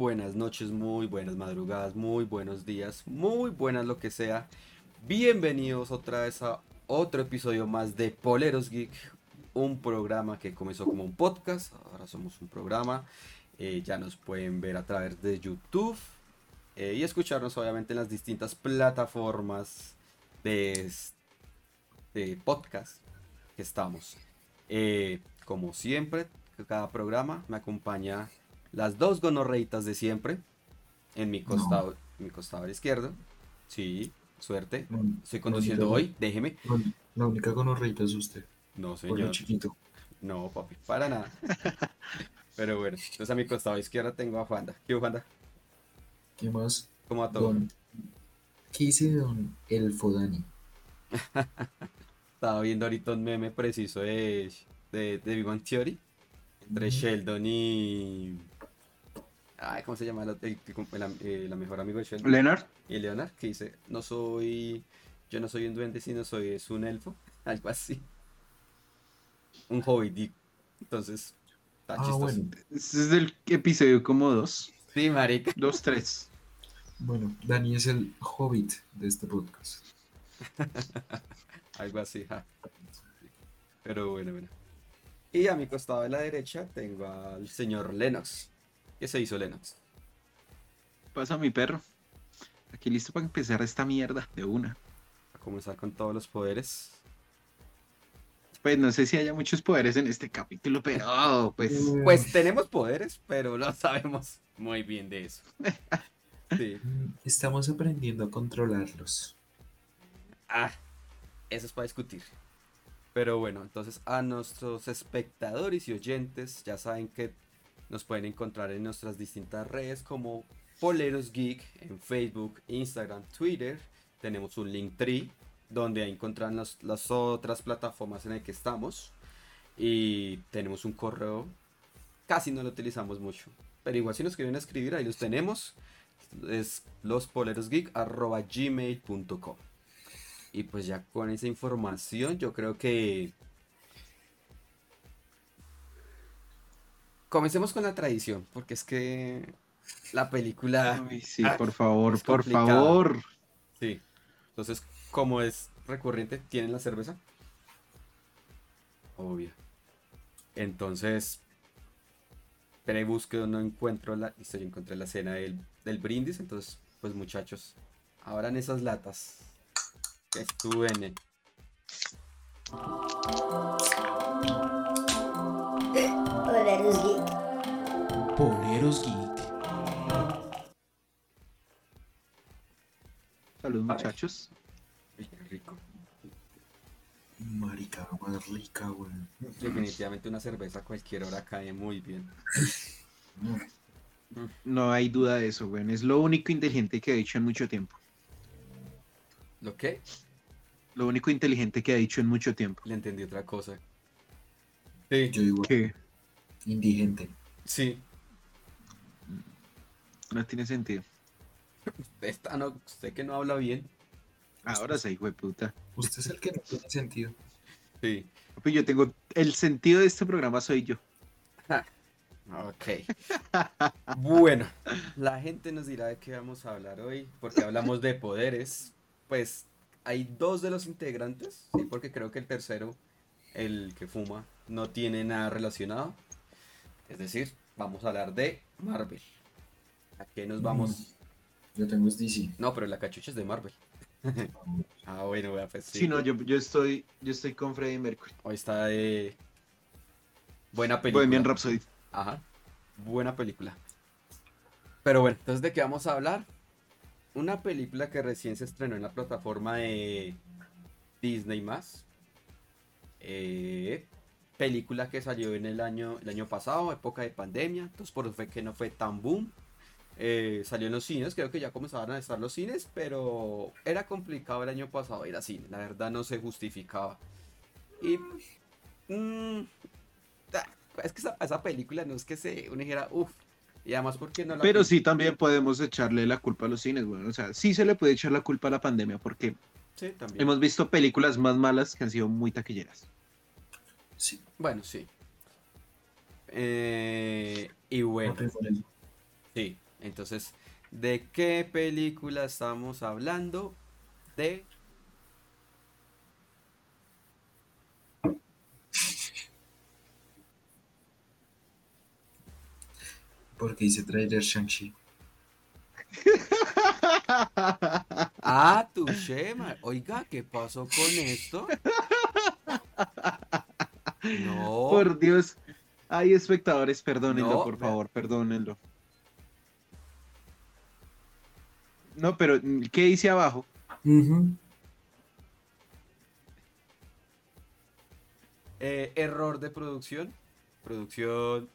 buenas noches, muy buenas madrugadas, muy buenos días, muy buenas lo que sea. Bienvenidos otra vez a otro episodio más de Poleros Geek, un programa que comenzó como un podcast, ahora somos un programa. Eh, ya nos pueden ver a través de YouTube eh, y escucharnos obviamente en las distintas plataformas de, de podcast que estamos. Eh, como siempre, cada programa me acompaña las dos gonorreitas de siempre en mi costado, mi costado izquierdo. Sí, suerte. Estoy conduciendo hoy, déjeme. La única gonorreita es usted. No, señor. chiquito. No, papi, para nada. Pero bueno, entonces a mi costado izquierdo tengo a Juanda. ¿Qué Juanda? ¿Qué más? ¿Cómo a todo? Don... ¿Qué dice don Elfo Dani? Estaba viendo ahorita un meme preciso de, de, de Big Bang Theory. Entre Sheldon y. Ay, ¿cómo se llama? La, el, eh, mejor amigo de Sheldon. Leonard. Y Leonard, que dice: No soy. Yo no soy un duende, sino soy es un elfo. Algo así. Un hobbit. Entonces, está Ah, chistoso. bueno. Este es del episodio como dos. Sí, marica. Dos, tres. Bueno, Dani es el hobbit de este podcast. Algo así, ja. Pero bueno, bueno. Y a mi costado de la derecha tengo al señor Lennox. ¿Qué se hizo Lennox? Pasa mi perro. Aquí listo para empezar esta mierda de una. A comenzar con todos los poderes. Pues no sé si haya muchos poderes en este capítulo, pero pues. Pues tenemos poderes, pero no sabemos muy bien de eso. Sí. Estamos aprendiendo a controlarlos. Ah, eso es para discutir. Pero bueno, entonces a nuestros espectadores y oyentes ya saben que nos pueden encontrar en nuestras distintas redes como Poleros Geek en Facebook, Instagram, Twitter. Tenemos un link tree donde encontrarán las, las otras plataformas en las que estamos. Y tenemos un correo, casi no lo utilizamos mucho. Pero igual si nos quieren escribir, ahí los tenemos. Es lospolerosgeek.gmail.com Y pues ya con esa información yo creo que... Comencemos con la tradición, porque es que la película... Ay, sí, Ah, por favor, es por favor. Sí. Entonces, como es recurrente, ¿tienen la cerveza? Obvio. Entonces, pero búsqueda no encuentro la. Listo, yo encontré la cena del, del brindis. Entonces, pues muchachos, abran esas latas. Que suene. Poleros Geek. Salud, muchachos. Qué rico. Marica, más rica, güey. Definitivamente una cerveza a cualquier hora cae muy bien. No hay duda de eso, güey. Es lo único inteligente que ha dicho en mucho tiempo. ¿Lo qué? Lo único inteligente que ha dicho en mucho tiempo. Le entendí otra cosa. Sí, Yo igual. Que Indigente. sí. No tiene sentido. Esta no, usted que no habla bien. Ahora sí, hijo de puta. Usted es el que no tiene sentido. Sí. Yo tengo. El sentido de este programa soy yo. Ok. Bueno, la gente nos dirá de qué vamos a hablar hoy, porque hablamos de poderes. Pues hay dos de los integrantes, sí, porque creo que el tercero, el que fuma, no tiene nada relacionado. Es decir, vamos a hablar de Marvel. ¿A qué nos vamos? Yo tengo es DC. No, pero la cachucha es de Marvel. Ah, bueno, pues sí. Sí, no, yo, yo estoy. Yo estoy con Freddie Mercury. Hoy está de buena película. Bohemian Rhapsody. Ajá. Buena película. Pero bueno, entonces de qué vamos a hablar? Una película que recién se estrenó en la plataforma de Disney más. película que salió en el año, el año pasado, época de pandemia. Entonces por eso fue que no fue tan boom. Eh, salió en los cines, creo que ya comenzaban a estar los cines, pero era complicado el año pasado ir a cine. La verdad no se justificaba. Y mm, ah, es que esa, esa película no es que se uno dijera, uff, y además porque no la Pero sí también podemos echarle la culpa a los cines, güey. O sea, sí se le puede echar la culpa a la pandemia porque Sí, también. hemos visto películas más malas que han sido muy taquilleras. Sí. Bueno, sí. Eh, y bueno, Sí, entonces, ¿de qué película estamos hablando? De... Porque dice trailer Shang-Chi. Ah, tu Shema. Oiga, ¿qué pasó con esto? No. Por Dios. Hay espectadores, perdónenlo, No, por favor, perdónenlo. No, pero ¿qué dice abajo? Eh, error de producción. Producción.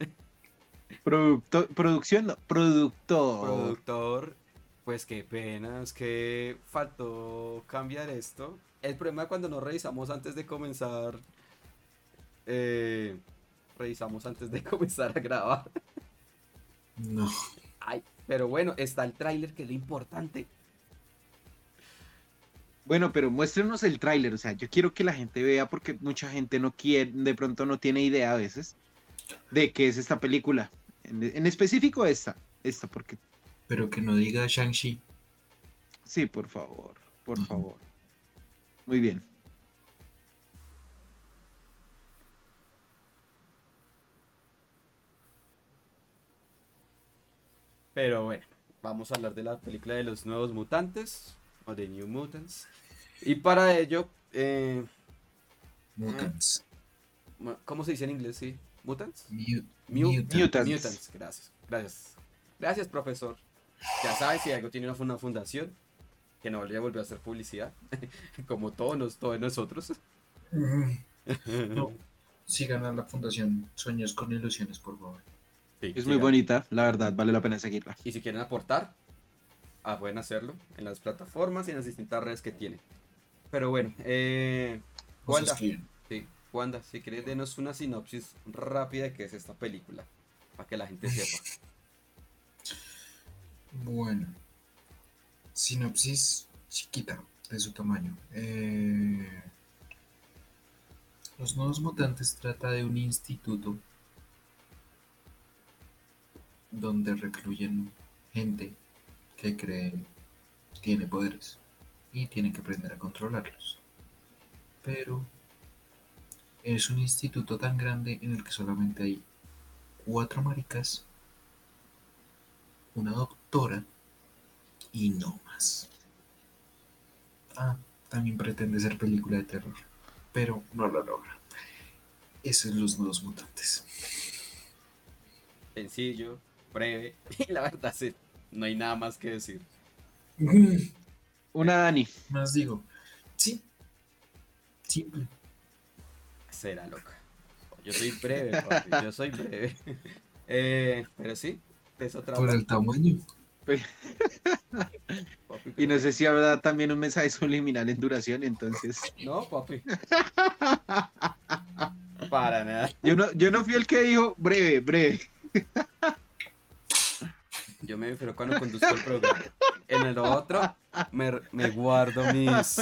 Producto, producción, no, productor. Productor. Pues qué pena, es que faltó cambiar esto. El problema cuando no revisamos antes de comenzar. eh, revisamos antes de comenzar a grabar. No. Ay, pero bueno, está el tráiler que es lo importante. Bueno, pero muéstrenos el tráiler, o sea, yo quiero que la gente vea porque mucha gente no quiere, de pronto no tiene idea a veces de qué es esta película. En, en específico esta, esta, porque Pero que no diga Shang-Chi. sí, por favor, por favor. Muy bien. Pero bueno, vamos a hablar de la película de los nuevos mutantes. O de New Mutants. Y para ello, eh, Mutants. ¿cómo se dice en inglés? Sí, Mutants. Mu- Mu- Mutants. Mutants. Mutants, gracias. Gracias. Gracias, profesor. Ya sabes, si algo tiene una fun- una fundación, que no a volver a hacer publicidad, como todos, nos- todos nosotros. No. Sigan a la Fundación Sueños con Ilusiones, por favor. Sí, Es muy bonita, la verdad, vale la pena seguirla. Y si quieren aportar, ah, pueden hacerlo en las plataformas y en las distintas redes que tienen. Pero bueno, eh, Wanda, sí, Wanda, si quieres, denos una sinopsis rápida de qué es esta película, para que la gente sepa. Bueno. Sinopsis chiquita de su tamaño. Eh, Los Nuevos Mutantes trata de un instituto donde recluyen gente que cree tiene poderes y tiene que aprender a controlarlos. Pero es un instituto tan grande en el que solamente hay cuatro maricas, una doctora y no más. Ah, también pretende ser película de terror, pero no lo logra. Esos son los nuevos mutantes. Sencillo, breve, y la verdad sí, no hay nada más que decir. Una Dani. Más digo, sí, simple. Será loca. Yo soy breve, papi, yo soy breve. Eh, pero sí, es otra Por el tamaño. papi, Y no sé si habrá también un mensaje subliminal en duración, entonces. No, papi. Para nada. Yo no, yo no fui el que dijo breve, breve. Yo me refiero cuando conduzco el programa. En el otro me, me guardo mis.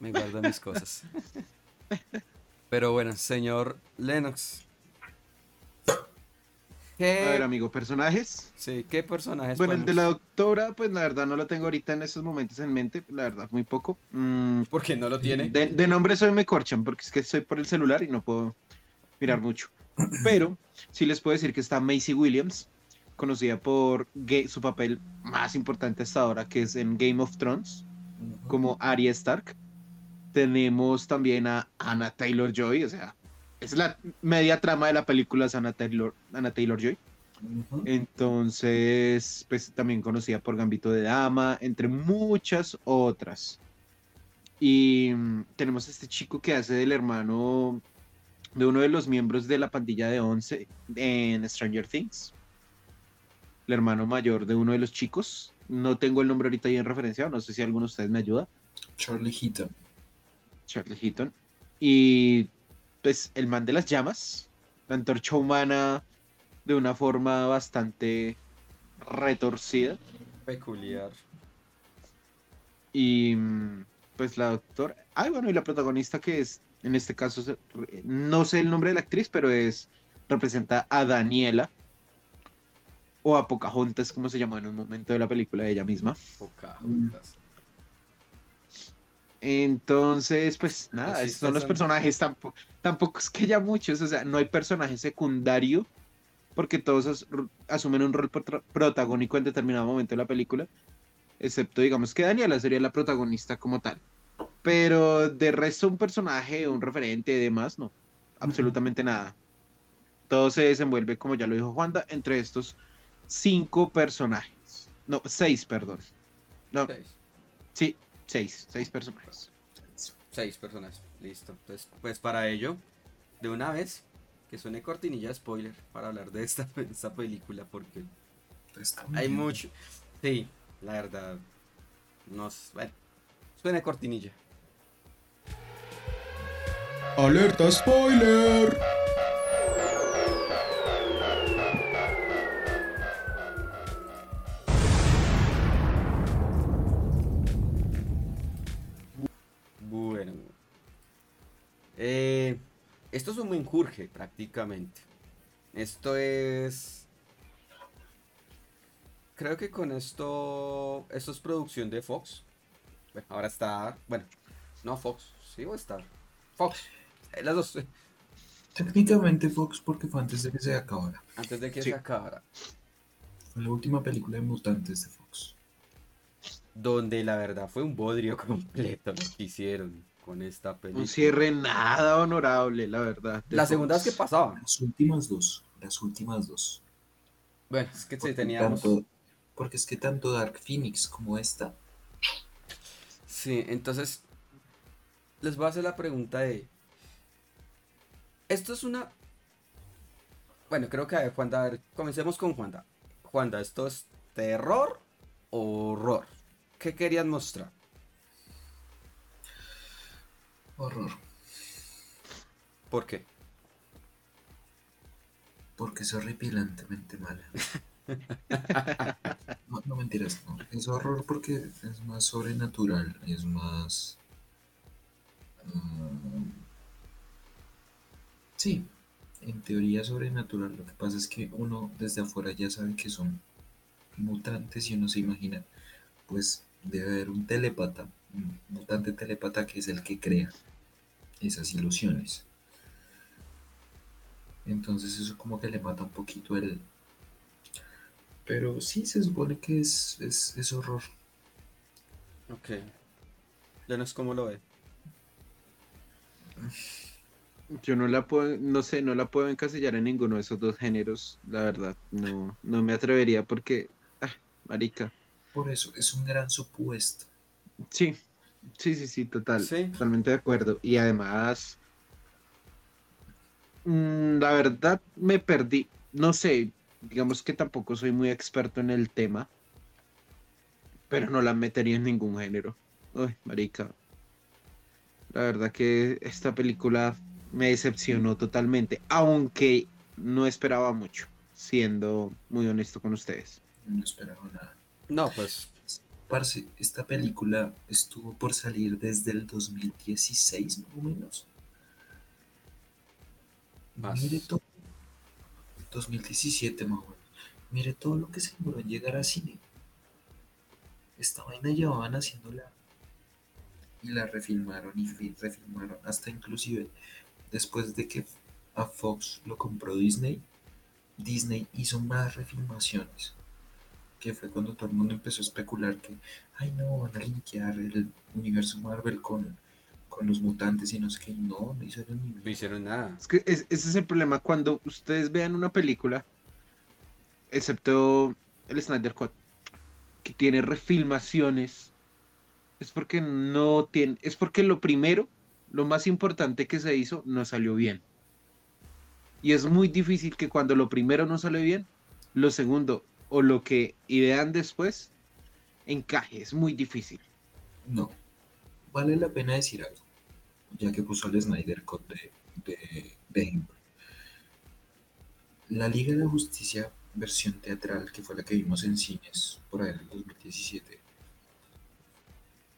Me guardo mis cosas. Pero bueno, señor Lennox. A ver, ¿Qué, amigo, personajes. sí, ¿qué personajes Bueno, el de la doctora, pues la verdad no lo tengo ahorita en estos momentos en mente, la verdad, muy poco. Mm, Porque no lo tiene. de, de nombre soy me corchan, porque es que estoy por el celular y no puedo mirar mucho. Pero sí les puedo decir que está Macy Williams, conocida por su papel más importante hasta ahora, que es en Game of Thrones, como Arya Stark. Tenemos también a Anna Taylor Joy, o sea, es la media trama de la película es Anna Taylor, Anna Taylor Joy. Entonces, pues también conocida por Gambito de Dama, entre muchas otras. Y mm, tenemos a este chico que hace del hermano de uno de los miembros de la pandilla de Once en Stranger Things. El hermano mayor de uno de los chicos. No tengo el nombre ahorita ahí en referencia, no sé si alguno de ustedes me ayuda. Charlie Heaton. Charlie Heaton. Y pues el man de las llamas, la antorcha humana de una forma bastante retorcida. Peculiar. Y pues la doctora. Ay, bueno, y la protagonista que es, en este caso, no sé el nombre de la actriz, pero es. representa a Daniela. O a Pocahontas, como se llamó en un momento de la película de ella misma. Pocahontas. Entonces, pues nada, Así son los personajes, tampoco, tampoco es que haya muchos, o sea, no hay personaje secundario, porque todos asumen un rol prota- protagónico en determinado momento de la película, excepto digamos que Daniela sería la protagonista como tal. Pero de resto un personaje, un referente demás, no, absolutamente nada. Todo se desenvuelve, como ya lo dijo Juanda, entre estos cinco personajes. No, seis, perdón. No, Seis. sí, seis, seis personajes. Seis personas. Listo. Entonces, pues para ello, de una vez, que suene cortinilla spoiler para hablar de esta, esta película, porque Está hay bien. mucho. Sí, la verdad. Nos. Bueno, suene cortinilla. Alerta spoiler. Eh, esto es un menjurje, prácticamente. Esto es. Creo que con esto. Esto es producción de Fox. Bueno, ahora está. Bueno, no Fox. Sí, o está. Fox. eh, Las dos. Técnicamente Fox porque fue antes de que se acabara. Antes de que Sí. se acabara. Fue la última película de mutantes de Fox. Donde la verdad fue un bodrio completo lo que hicieron con esta película. Un cierre nada honorable, la verdad. La segunda vez que pasaba. Las últimas dos. Las últimas dos. Bueno, es que sí Porque teníamos. tanto- porque es que tanto Dark Phoenix como esta. Sí, entonces les voy a hacer la pregunta de esto es una bueno, creo que a ver, Juanda, a ver, comencemos con Juanda. Juanda, ¿esto es terror o horror? ¿Qué querían mostrar? Horror. ¿Por qué? Porque es horripilantemente mala. No, no mentiras, no. Es horror porque es más sobrenatural, es más... mm, sí, en teoría sobrenatural. Lo que pasa es que uno desde afuera ya sabe que son mutantes y uno se imagina, pues debe haber un telépata, un mutante telépata que es el que crea esas ilusiones. Entonces eso como que le mata un poquito el... Pero sí se supone que es, es, es horror. Ok. Ya no es como lo ve. Yo no la puedo, no sé, no la puedo encasillar en ninguno de esos dos géneros, la verdad. No, no me atrevería porque, ah, marica. Por eso es un gran supuesto. Sí, sí, sí, sí, total. Sí. Totalmente de acuerdo. Y además, mm, la verdad me perdí. No sé, digamos que tampoco soy muy experto en el tema, pero no la metería en ningún género. Uy, marica. La verdad que esta película me decepcionó totalmente, aunque no esperaba mucho, siendo muy honesto con ustedes. No esperaba nada. No, pues Parce, esta película estuvo por salir desde el 2016, más o menos. Más. Mire todo. 2017, más o menos. Mire todo lo que se demoró en llegar a cine. Esta vaina llevaban haciéndola. Y la refilmaron y fi- refilmaron. Hasta inclusive después de que a Fox lo compró Disney, Disney hizo más refilmaciones. Que fue cuando todo el mundo empezó a especular que, ay no, van a linkear el universo Marvel con, con los mutantes y no sé qué. No, no hicieron ni no hicieron nada. Es que es- ese es el problema cuando ustedes vean una película, excepto el Snyder Cut, que tiene refilmaciones, es porque no tiene, es porque lo primero, lo más importante que se hizo, no salió bien. Y es muy difícil que cuando lo primero no sale bien, lo segundo o lo que idean después encaje, es muy difícil. No. Vale la pena decir algo, ya que puso el Snyder Cut de, de. La Liga de Justicia versión teatral, que fue la que vimos en cines por ahí en el 2017,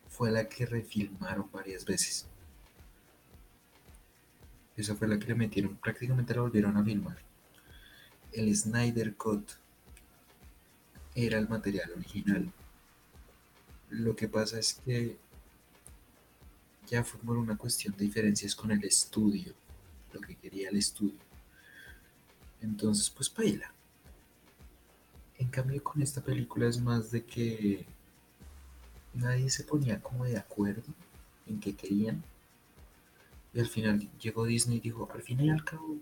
fue la que refilmaron varias veces. Esa fue la que le metieron, prácticamente la volvieron a filmar. El Snyder Cut era el material original. Lo que pasa es que ya fue una cuestión de diferencias con el estudio, lo que quería el estudio. Entonces, pues baila. En cambio, con esta película es más de que nadie se ponía como de acuerdo en qué querían. Y al final llegó Disney y dijo, al fin y al cabo,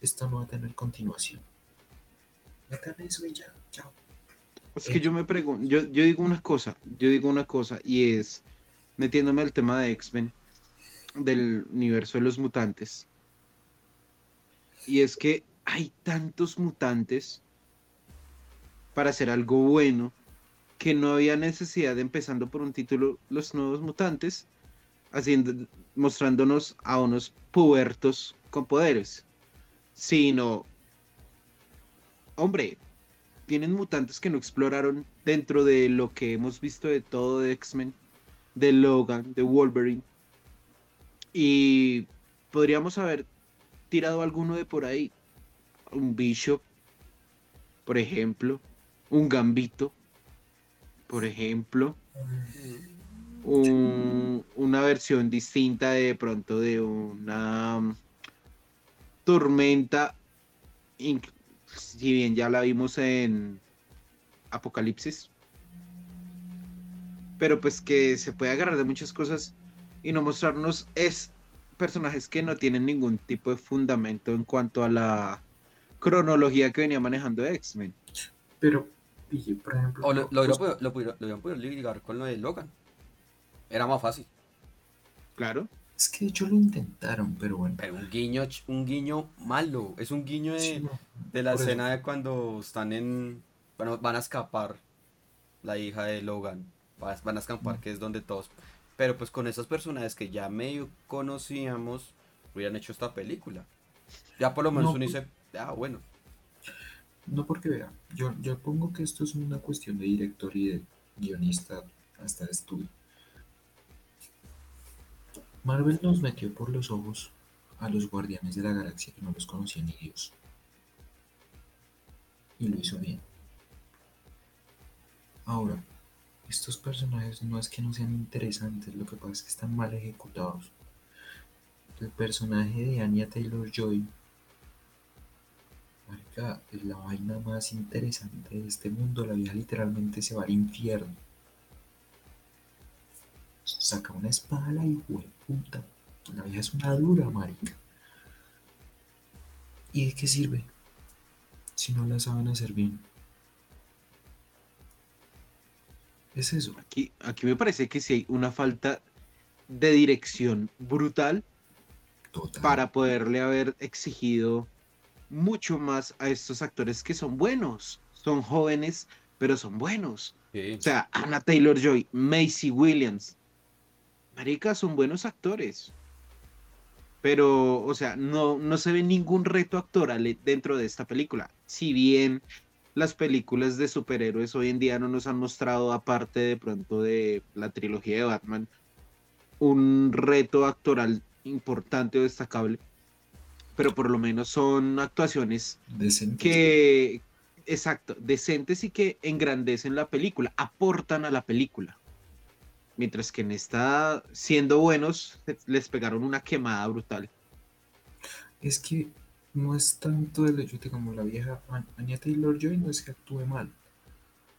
esto no va a tener continuación. Metan eso y ya, chao. Es que yo me pregunto, yo, yo digo una cosa, yo digo una cosa, y es, metiéndome al tema de X-Men, del universo de los mutantes, y es que hay tantos mutantes para hacer algo bueno que no había necesidad de empezando por un título Los Nuevos Mutantes, haciendo, mostrándonos a unos pubertos con poderes, sino, hombre, tienen mutantes que no exploraron dentro de lo que hemos visto de todo de X-Men, de Logan, de Wolverine. Y podríamos haber tirado alguno de por ahí. Un Bishop, por ejemplo. Un Gambito, por ejemplo. Un- una versión distinta de pronto de una um, tormenta si bien ya la vimos en Apocalipsis, pero pues que se puede agarrar de muchas cosas y no mostrarnos es personajes que no tienen ningún tipo de fundamento en cuanto a la cronología que venía manejando X-Men. Pero, por ejemplo, O lo, lo, pues, lo, pudieron- lo hubieran podido ligar con lo de Logan. Era más fácil. Claro, es que de hecho lo intentaron, pero bueno. Pero un guiño, un guiño malo. Es un guiño Sí, de, no, de la escena de cuando están en. Bueno, van a escapar. La hija de Logan. va- Van a escapar, que es donde todos. Pero pues con esos personajes que ya medio conocíamos, hubieran hecho esta película. Ya por lo menos No, uno dice, ah, bueno. No porque vea, yo, yo pongo que esto es una cuestión de director y de guionista hasta de estudio. Marvel nos metió por los ojos a los guardianes de la galaxia que no los conocía ni Dios. Y lo hizo bien. Ahora, estos personajes no es que no sean interesantes, lo que pasa es que están mal ejecutados. El personaje de Anya Taylor Joy Marica, es la vaina más interesante de este mundo. La vieja literalmente se va al infierno. Saca una espada la hijo de puta. La vieja es una dura, marica. ¿Y de qué sirve? Si no la saben hacer bien. Es eso. aquí, aquí me parece que sí hay una falta de dirección brutal Total. para poderle haber exigido mucho más a estos actores que son buenos, son jóvenes, pero son buenos. Sí. O sea, Anna Taylor Joy, Macy Williams, Marica, son buenos actores. Pero, o sea, no, no se ve ningún reto actoral dentro de esta película. Si bien las películas de superhéroes hoy en día no nos han mostrado, aparte de pronto de la trilogía de Batman, un reto actoral importante o destacable. Pero por lo menos son actuaciones que, exacto, decentes y que engrandecen la película, aportan a la película. Mientras que en esta, siendo buenos, les pegaron una quemada brutal. Es que no es tanto el hecho de como la vieja An- Anya Taylor Joy no es que actúe mal.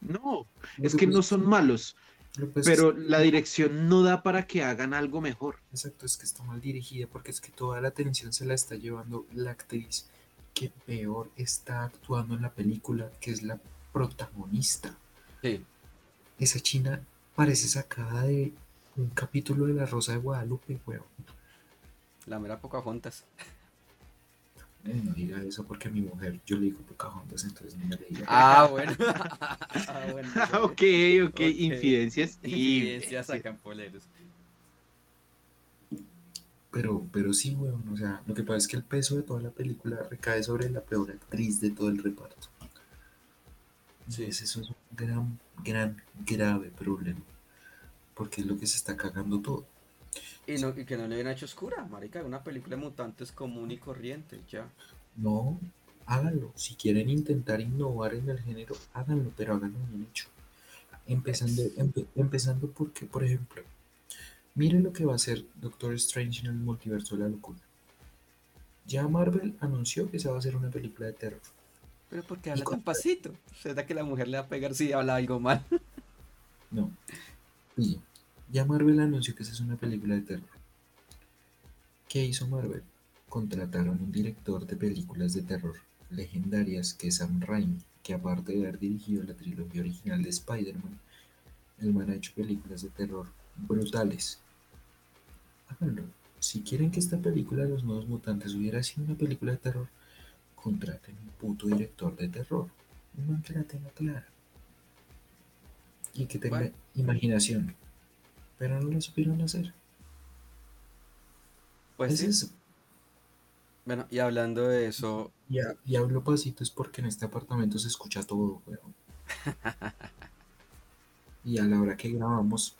No, Lo es que no son malos, es pero la dirección no da para que hagan algo mejor. Exacto, es que está mal dirigida porque es que toda la atención se la está llevando la actriz que peor está actuando en la película, que es la protagonista. Sí. Esa china parece sacada de un capítulo de La Rosa de Guadalupe, weón. La mera Pocahontas. Eh, no diga eso porque a mi mujer, yo le digo Pocahontas, entonces no me le diga. Ah, bueno. ah, bueno. ok, ok, Ok. infidencias. Infidencias sacan poleros. Pero, pero sí, weón, o sea, lo que pasa es que el peso de toda la película recae sobre la peor actriz de todo el reparto. Sí. Entonces eso es un gran, gran, grave problema. Porque es lo que se está cagando todo. Y, no, y que no le hubieran hecho oscura, marica. Una película de mutantes común y corriente, ya. No, háganlo. Si quieren intentar innovar en el género, háganlo, pero háganlo bien hecho. Empezando, empe- empezando porque, por ejemplo, miren lo que va a hacer Doctor Strange en el multiverso de la locura. Ya Marvel anunció que se va a hacer una película de terror. Pero porque Y habla con- tan pasito. ¿Será que la mujer le va a pegar si habla algo mal? No. Pille. Ya Marvel anunció que esa es una película de terror. ¿Qué hizo Marvel? Contrataron un director de películas de terror legendarias que es Sam Raimi, que aparte de haber dirigido la trilogía original de Spider-Man, el man ha hecho películas de terror brutales. Háganlo. Si quieren que esta película de los nuevos mutantes hubiera sido una película de terror, contraten un puto director de terror. Un man que la tenga clara. Y que tenga Bueno. imaginación. Pero no lo supieron hacer. Pues es sí. eso. Bueno, y hablando de eso, Y, ha- y hablo pasito es porque en este apartamento se escucha todo, weón. y a la hora que grabamos,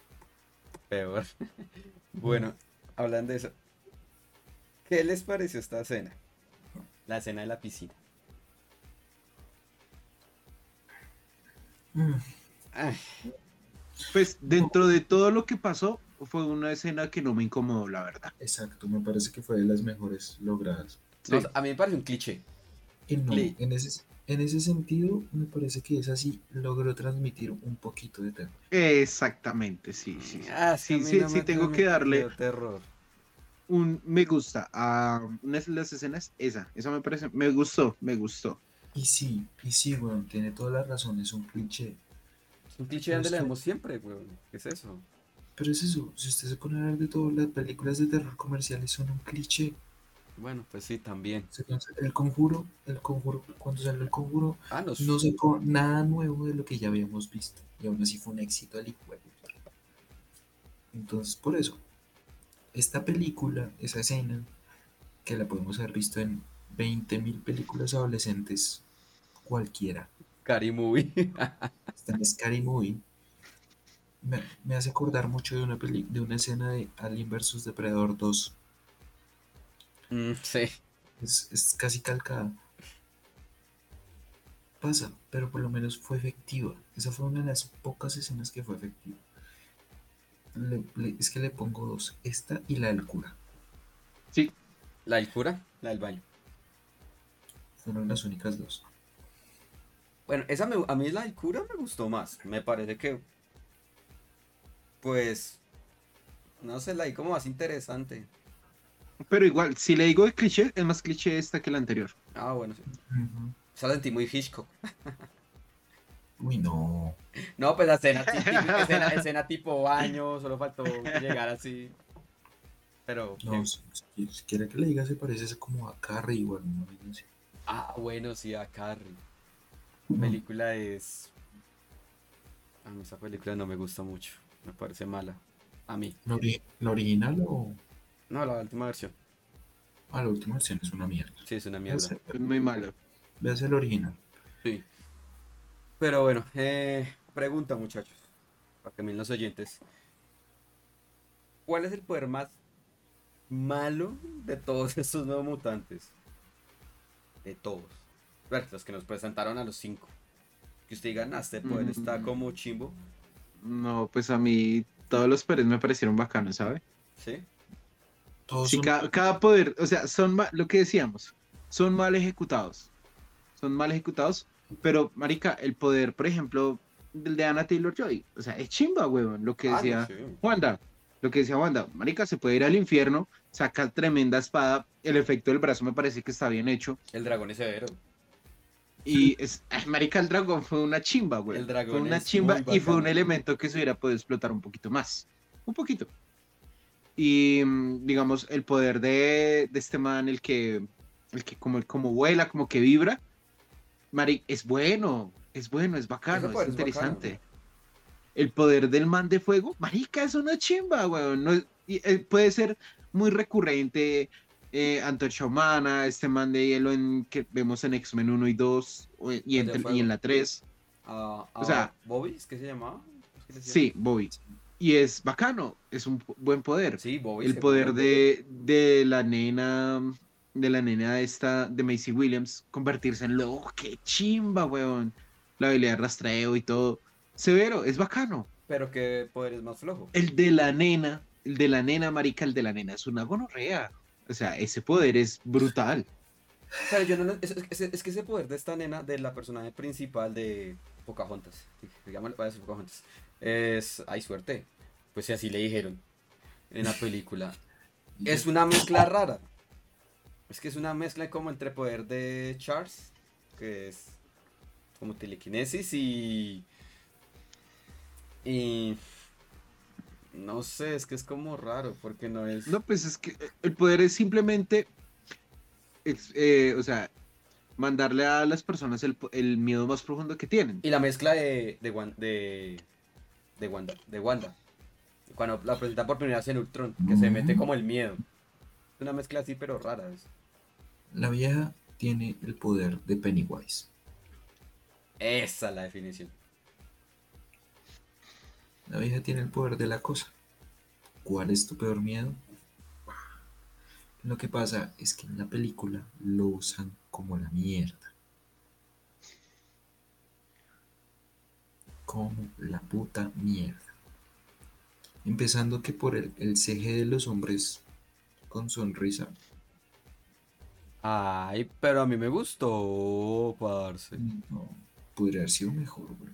peor. Bueno, hablando de eso, ¿qué les pareció esta escena? La escena de la piscina. mm, Pues dentro de todo lo que pasó, fue una escena que no me incomodó, la verdad. exacto, me parece que fue de las mejores logradas. no, Sí. a mí me parece un cliché. Y no, en ese, en ese sentido, me parece que esa sí logró transmitir un poquito de terror. Exactamente, sí, sí. sí. Ah, es Sí, sí, no sí me tengo que darle- terror. Un me gusta a una de las escenas, esa, esa me parece, me gustó, me gustó. Y sí, y sí, weón, tiene toda la razón, es un cliché. Es un cliché donde que- vemos siempre, weón. ¿Qué es eso? Pero es eso, si usted se pone a hablar de todo, las películas de terror comerciales son un cliché. Bueno, pues sí, también. El conjuro, el conjuro, cuando salió el conjuro, Ah, no, no sacó nada nuevo de lo que ya habíamos visto. Y aún así fue un éxito al puta. Entonces, por eso, esta película, esa escena, que la podemos haber visto en 20.000 películas adolescentes, cualquiera, Cari Movie. está en Scary Movie, me, me hace acordar mucho de una, peli- de una escena de Alien vs Depredador 2. Mm, sí. Es, es casi calcada. Pasa, pero por lo menos fue efectiva. Esa fue una de las pocas escenas que fue efectiva. Le- le- es que le pongo dos, esta y la del cura. Sí, La del cura, la del baño. Fueron las únicas dos. Bueno, esa me- a mí la del cura me gustó más. Me parece que, pues, no sé, la di como más interesante. pero igual, si le digo de cliché, es más cliché esta que la anterior. Ah, bueno, sí. La sentí muy Hitchcock. Uy, no. No, pues la escena, típica escena, escena tipo baño, solo faltó llegar así. Pero, No, si, si- si quiere que le diga, se parece como a Carrie igual. ¿no? Algo así. ah, bueno, sí, a Carrie. La película es... A mí esa película no me gusta mucho, me parece mala. A mí. ¿La, ori- la original o No, la última versión. ah, la última versión es una mierda? Sí, es una mierda. Es muy malo. véase la original. Sí. Pero bueno, eh, pregunta muchachos, para que miren los oyentes. ¿Cuál es el poder más malo de todos estos nuevos mutantes? De todos. Bueno, los que nos presentaron a los cinco. Que usted diga, "Nah, este poder está Mm. como chimbo. No, pues a mí todos los poderes me parecieron bacanos, ¿sabe? ¿Sí? Todos Sí, son- cada, cada poder, o sea, son ma- lo que decíamos, son mal ejecutados. Son mal ejecutados, pero, marica, el poder, por ejemplo, del de Anna Taylor Joy, o sea, es chimba, huevón, lo que Ah, decía sí. Wanda, lo que decía Wanda, marica, se puede ir al infierno, saca tremenda espada, el efecto del brazo me parece que está bien hecho, El dragón es severo. y es, ay, marica, el dragón fue una chimba, güey. El dragón Fue una es chimba y fue un elemento que se hubiera podido explotar un poquito más. Un poquito. Y mm, digamos, el poder de, de este man, el que, el que como, como vuela, como que vibra, Mari, es bueno, es bueno, es bacano, es bacano. interesante. El poder del man de fuego, marica, es una chimba, weón. No, y, eh, puede ser muy recurrente, eh, Antorcha Humana, este man de hielo en, que vemos en X-Men 1 y 2, o- y, entre- en la 3. A, O sea- ¿Bobby? ¿Es que se llamaba? ¿Es que le decían? Sí, Bobby. Y es bacano, es un buen poder. Sí, Bobby. el poder de, de la nena, de la nena esta de Macy Williams convertirse en lobo. ¡Qué chimba, weón! La habilidad de rastreo y todo. Severo, es bacano. Pero qué poder es más flojo. El de la nena, el de la nena, marica, el de la nena es una gonorrea. O sea, ese poder es brutal. Pero yo no, es, es- es que ese poder de esta nena, de la personaje principal de Pocahontas, digamos, voy a decir Pocahontas, es, hay suerte. Pues si así le dijeron en la película. Es una mezcla rara. Es que es una mezcla como entre poder de Charles, que es como telequinesis y... Y... No sé, es que es como raro, porque no es... No, pues es que el poder es simplemente, eh, o sea, mandarle a las personas el, el miedo más profundo que tienen. Y la mezcla de, de, de, de Wanda, de Wanda. Cuando la presenta por primera vez en Ultron, que se mete como el miedo. Una mezcla así, pero rara. es- La vieja tiene el poder de Pennywise. Esa es la definición. La vieja tiene el poder de la cosa. ¿Cuál es tu peor miedo? Lo que pasa es que en la película lo usan como la mierda. Como la puta mierda. Empezando que por el, el CG de los hombres con sonrisa. Ay, pero a mí me gustó, parce. No, podría haber sido mejor, güey.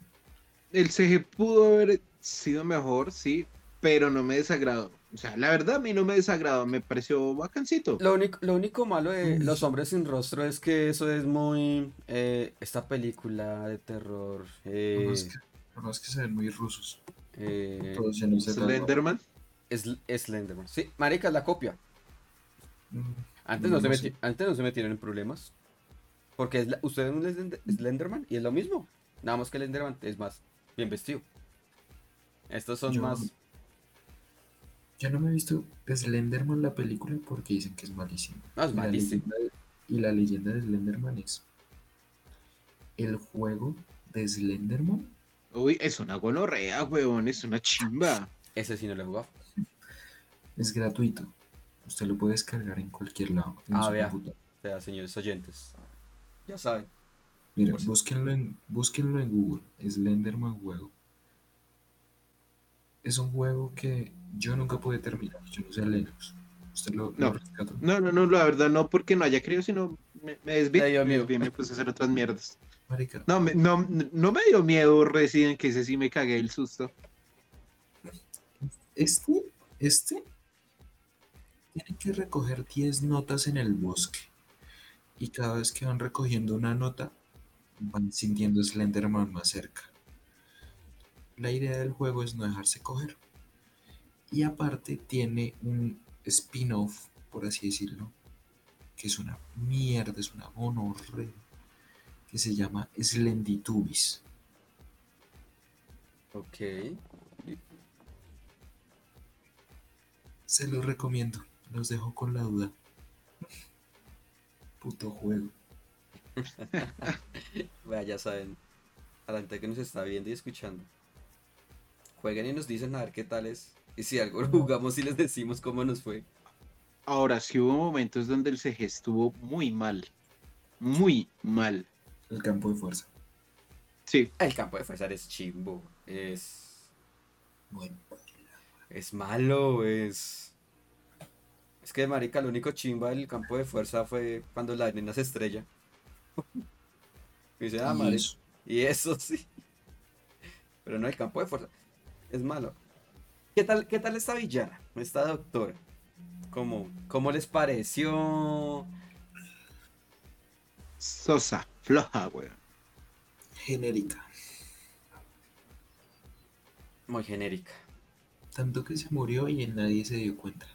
El CG pudo haber sido mejor, sí, pero no me desagradó. O sea, la verdad a mí no me desagradó, me pareció bacancito. Lo único, lo único malo de. Los Hombres Sin Rostro es que eso es muy... eh, esta película de terror. eh, No, es que, no, es que se ven muy rusos. eh, Todos Slenderman. es, es Slenderman. Sí, marica, es la copia. Antes No no, se lo meti- sé. antes no se metieron en problemas. Porque es la- usted es un Slend- Slenderman y es lo mismo. Nada más que el Slenderman es más bien vestido. Estos son Yo- más. Yo no me he visto Slenderman la película porque dicen que es malísimo. No, es Y la malísimo. leyenda de- Y la leyenda de Slenderman es el juego de Slenderman Uy, es una gonorrea, weón, es una chimba. Ese sí no lo he jugado. es gratuito. Usted lo puede descargar en cualquier lado. en Ah, su vea. sea, señores oyentes. Ya saben. Mira, si- búsquenlo en, búsquenlo en Google. Slenderman juego. Es un juego que yo nunca pude terminar. Yo no sé Linux. Usted lo, lo No. rescató. No, no, no, la verdad no porque no haya querido, sino me, me desvié, me miedo. desvié, me puse a hacer otras mierdas. Marica, No, me, no, no me dio miedo Resident, que ese sí me cagué el susto. Este, este, tiene que recoger 10 notas en el bosque. Y cada vez que van recogiendo una nota, van sintiendo Slenderman más cerca. La idea del juego es no dejarse coger. Y aparte tiene un spin-off, por así decirlo, que es una mierda, es una monorrea, que se llama Slenditubis. Ok. Se los recomiendo, los dejo con la duda. Puto juego. Vea, ya saben. A la gente que nos está viendo y escuchando. Jueguen y nos dicen a ver qué tal es. Y si algo lo jugamos y les decimos cómo nos fue. Ahora, sí hubo momentos donde el CG estuvo muy mal. Muy mal. El campo de fuerza. Sí, El campo de fuerza es chimbo. Es. Bueno, Es malo, es. Es que, marica, lo único chimba del campo de fuerza fue cuando la nena se estrella. Y dice, ah, madre. eso, Y eso sí. Pero no, el campo de fuerza es malo. ¿Qué tal, qué tal esta villana? Esta doctora. ¿Cómo, cómo les pareció? sosa, floja, weón. genérica. Muy genérica. Tanto que se murió y nadie se dio cuenta.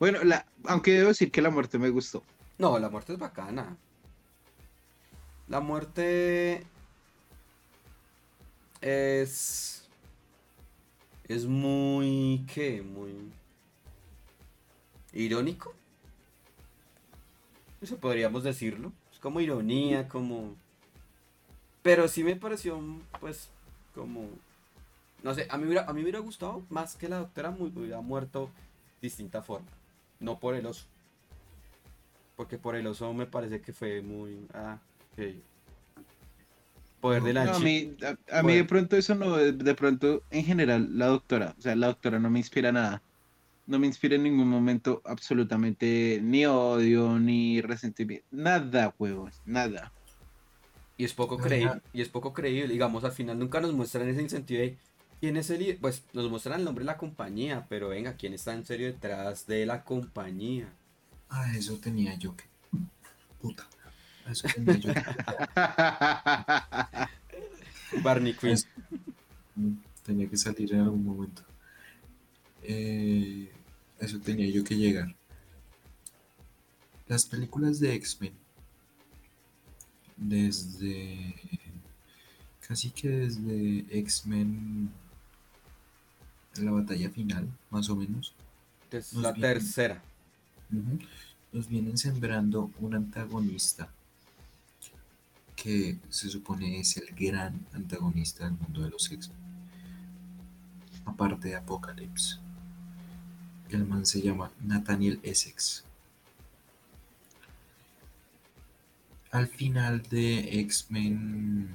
Bueno, la, aunque debo decir que la muerte me gustó. No, la muerte es bacana. La muerte es es muy ¿qué? Muy irónico. Eso podríamos decirlo. Es como ironía, como pero sí me pareció pues como no sé, a mí, a mí me hubiera gustado más que la doctora hubiera muerto de distinta forma. No por el oso, Porque por el oso me parece que fue muy. Ah, ok. Poder de la No, a mí, a, a mí de pronto eso no, de, pronto en general la doctora, o sea, la doctora no me inspira nada. No me inspira en ningún momento absolutamente ni odio, ni resentimiento, nada, huevos, nada. Y es poco creíble. Y es poco creíble. Digamos, al final nunca nos muestran ese sentido de quién es el líder. Pues nos muestran el nombre de la compañía, pero venga, quién está en serio detrás de la compañía. Ah, eso tenía yo que. Puta. Eso tenía yo que. Barney Quinn. Tenía que salir en algún momento. Eh, eso tenía yo que llegar. Las películas de X-Men, desde casi que desde X-Men, la batalla final, más o menos, Es la tercera. Nos vienen sembrando un antagonista que se supone es el gran antagonista del mundo de los X-Men. Aparte de Apocalypse. El man se llama Nathaniel Essex. Al final de X-Men,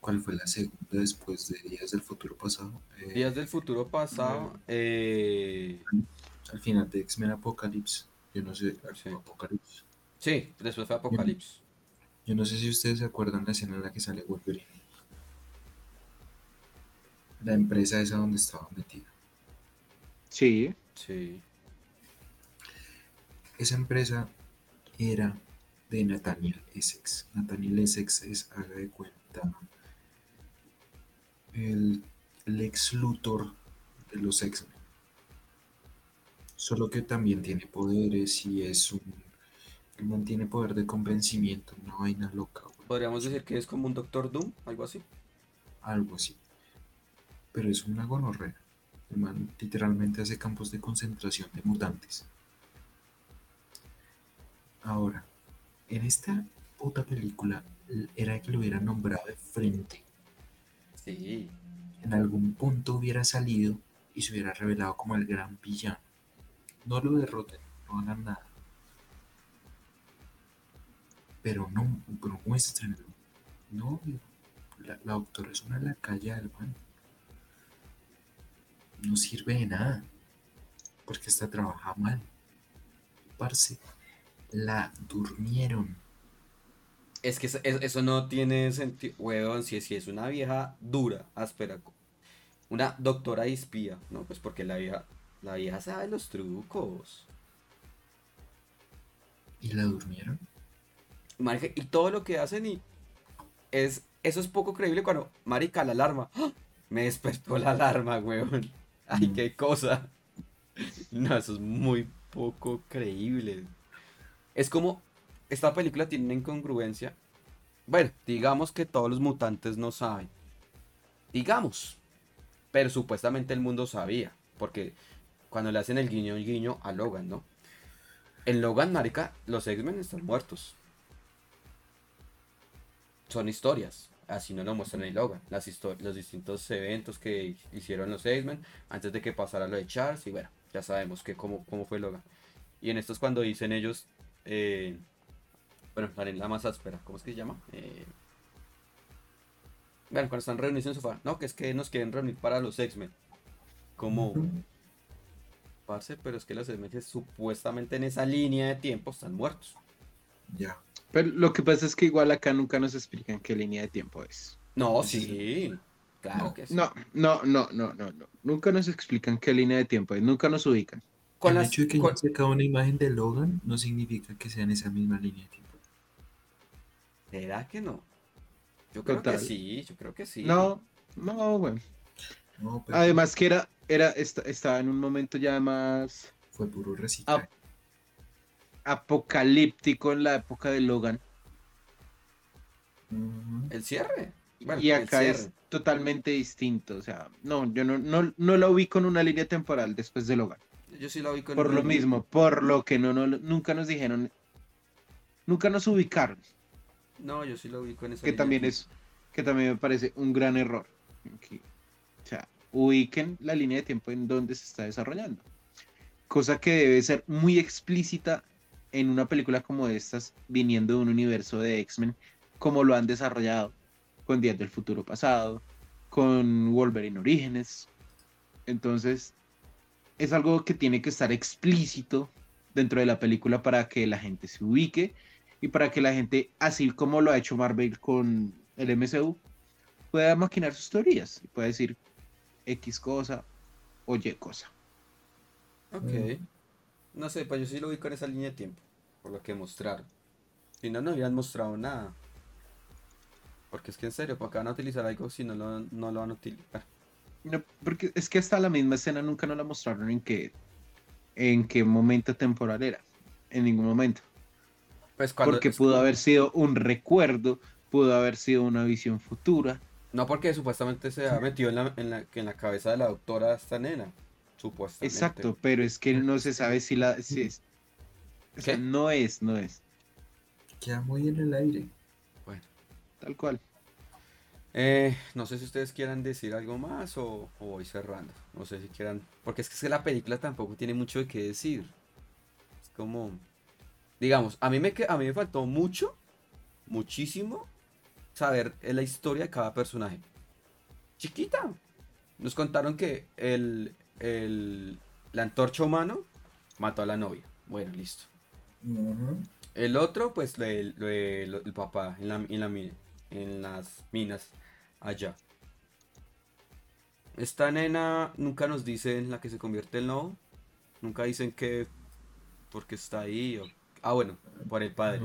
¿cuál fue la segunda después de Días del Futuro Pasado? Eh, Días del futuro pasado. eh, Al final de X-Men Apocalypse. Yo no sé, Sí. Apocalypse. sí, después fue Apocalipsis. Yo no sé si ustedes se acuerdan la escena en la que sale Wolverine. La empresa esa donde estaba metida. Sí, Sí. Esa empresa era de Nathaniel Essex. Nathaniel Essex es, haga de cuenta, el, el ex Luthor de los X-Men. Solo que también tiene poderes y es un... el man tiene poder de convencimiento, una vaina loca, güey. Podríamos decir que es como un Doctor Doom, algo así. algo así. Pero es una gonorrea. El man literalmente hace campos de concentración de mutantes. Ahora, en esta puta película era que lo hubieran nombrado de frente. En algún punto hubiera salido y se hubiera revelado como el gran villano. No lo derroten, no hagan nada. Pero no, pero muéstrenlo. No, la, la doctora es una lacaya del man. No sirve de nada. Porque hasta trabaja mal. Parce, la durmieron. Es que eso, es- eso no tiene sentido. Weón, si, si es una vieja dura, áspera. Una doctora espía. No, pues porque la vieja, la vieja sabe los trucos. ¿Y la durmieron? Marica, y todo lo que hacen y es eso es poco creíble cuando marica la alarma ¡Ah! me despertó la alarma weón ay Mm. qué cosa no eso es muy poco creíble es como esta película tiene una incongruencia bueno digamos que todos los mutantes no saben digamos pero supuestamente el mundo sabía porque cuando le hacen el guiño el guiño a Logan no en Logan marica los X-Men están muertos son historias. Así no lo muestran en Logan. Las los distintos eventos que hicieron los X-Men antes de que pasara lo de Charles. Y bueno, ya sabemos que cómo, cómo fue Logan. Y en estos cuando dicen ellos, eh, bueno, la, la más áspera, ¿cómo es que se llama? Eh, bueno, cuando están reunidos en sofá. No, que es que nos quieren reunir para los X-Men. Como, parce, pero es que los X-Men supuestamente en esa línea de tiempo están muertos. Ya. pero lo que pasa es que igual acá nunca nos explican qué línea de tiempo es. No, Sí, sí, claro No. que sí. No, no, no, no, no, no. Nunca nos explican qué línea de tiempo es, nunca nos ubican. Con el las, hecho de que con- sacado una imagen de Logan no significa que sea en esa misma línea de tiempo. ¿Será que no? Yo creo que sí, yo creo que sí. No, no, bueno. No, pero Además que era, era, esta- estaba en un momento ya más fue puro reciclaje. apocalíptico en la época de Logan. El cierre. Bueno, y acá es totalmente distinto. O sea, no, yo no, no, no la ubico en una línea temporal después de Logan. Yo sí lo vi con Por lo el- mismo, por lo que no, no, nunca nos dijeron, nunca nos ubicaron. No, yo sí lo vi con esa que también es que también me parece un gran error. Que, o sea ubiquen la línea de tiempo en donde se está desarrollando. Cosa que debe ser muy explícita en una película como estas, viniendo de un universo de X-Men, como lo han desarrollado con Días del Futuro Pasado, con Wolverine Orígenes. Entonces, es algo que tiene que estar explícito dentro de la película para que la gente se ubique y para que la gente, así como lo ha hecho Marvel con el MCU, pueda maquinar sus teorías y pueda decir X cosa o Y cosa. Ok. Mm. No sé, pues yo sí lo vi con esa línea de tiempo, por lo que mostraron. Si no, no hubieran mostrado nada. Porque es que en serio, ¿para qué van a utilizar algo si no lo, no lo van a utilizar? No, porque es que hasta la misma escena nunca nos la mostraron en qué, en qué momento temporal era. En ningún momento. Pues cuando Porque pudo haber sido un recuerdo, pudo haber sido una visión futura. No, porque supuestamente se ha metido en la, en la, que en la cabeza de la doctora esta nena. Supuestamente. Exacto, pero es que no se sabe si la... Si es, o sea, no es, no es. Queda muy en el aire. Bueno. Tal cual. Eh, no sé si ustedes quieran decir algo más o, o voy cerrando. No sé si quieran. Porque es que, es que la película tampoco tiene mucho de qué decir. Es como. Digamos, a mí me, a mí me faltó mucho, muchísimo, saber la historia de cada personaje. Chiquita. Nos contaron que el, el, la antorcha humano mató a la novia. Bueno, listo. El otro, pues, lo- el papá en, la, en, la en las minas allá. Esta nena nunca nos dicen la que se convierte en lobo. Nunca dicen que porque está ahí. o- ah, bueno, por el padre.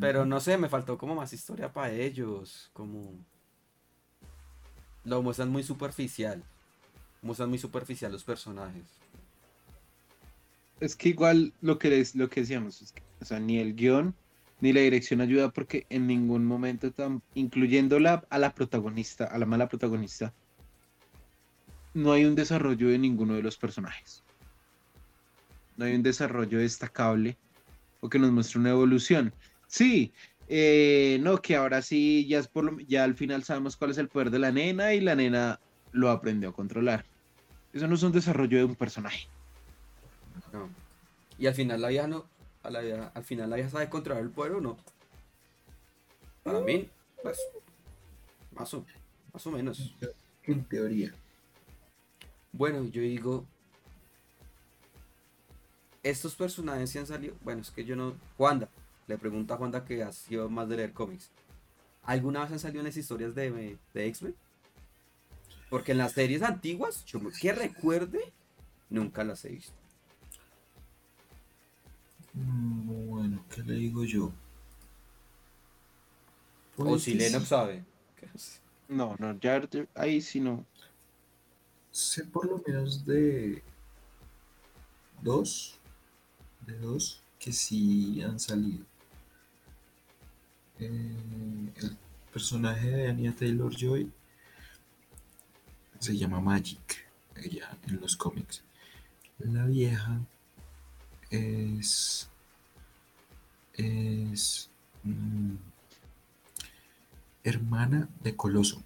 Pero no sé, me faltó como más historia para ellos. Como. Lo muestran muy superficial. Muestran muy superficial los personajes. Es que igual lo que, es, lo que decíamos, es que, o sea, ni el guion ni la dirección ayuda porque en ningún momento, tan, incluyendo la, a la protagonista, a la mala protagonista, no hay un desarrollo de ninguno de los personajes. No hay un desarrollo destacable o que nos muestre una evolución. Sí, eh, no, que ahora sí, ya, es por lo- ya al final sabemos cuál es el poder de la nena y la nena lo aprendió a controlar. Eso no es un desarrollo de un personaje. No. Y al final la vieja no. A la vieja- al final la vieja sabe controlar el poder o no. Para mí, pues. Más o, más o menos. En teoría. Bueno, yo digo. Estos personajes sí han salido. Bueno, es que yo no. Wanda. Le pregunto a Wanda que ha sido más de leer cómics. ¿Alguna vez han salido en las historias de, de X-Men? Porque en las series antiguas, yo que recuerde, nunca las he visto. Mm, Bueno, ¿qué le digo yo? O Pues si que Lennox sí. sabe. No, no, ya ya- ahí sí no. Sé por lo menos de dos, de dos que sí han salido. Eh, el personaje de Anya Taylor Joy se llama Magic, ella en los cómics. La vieja es es mm, hermana de Coloso.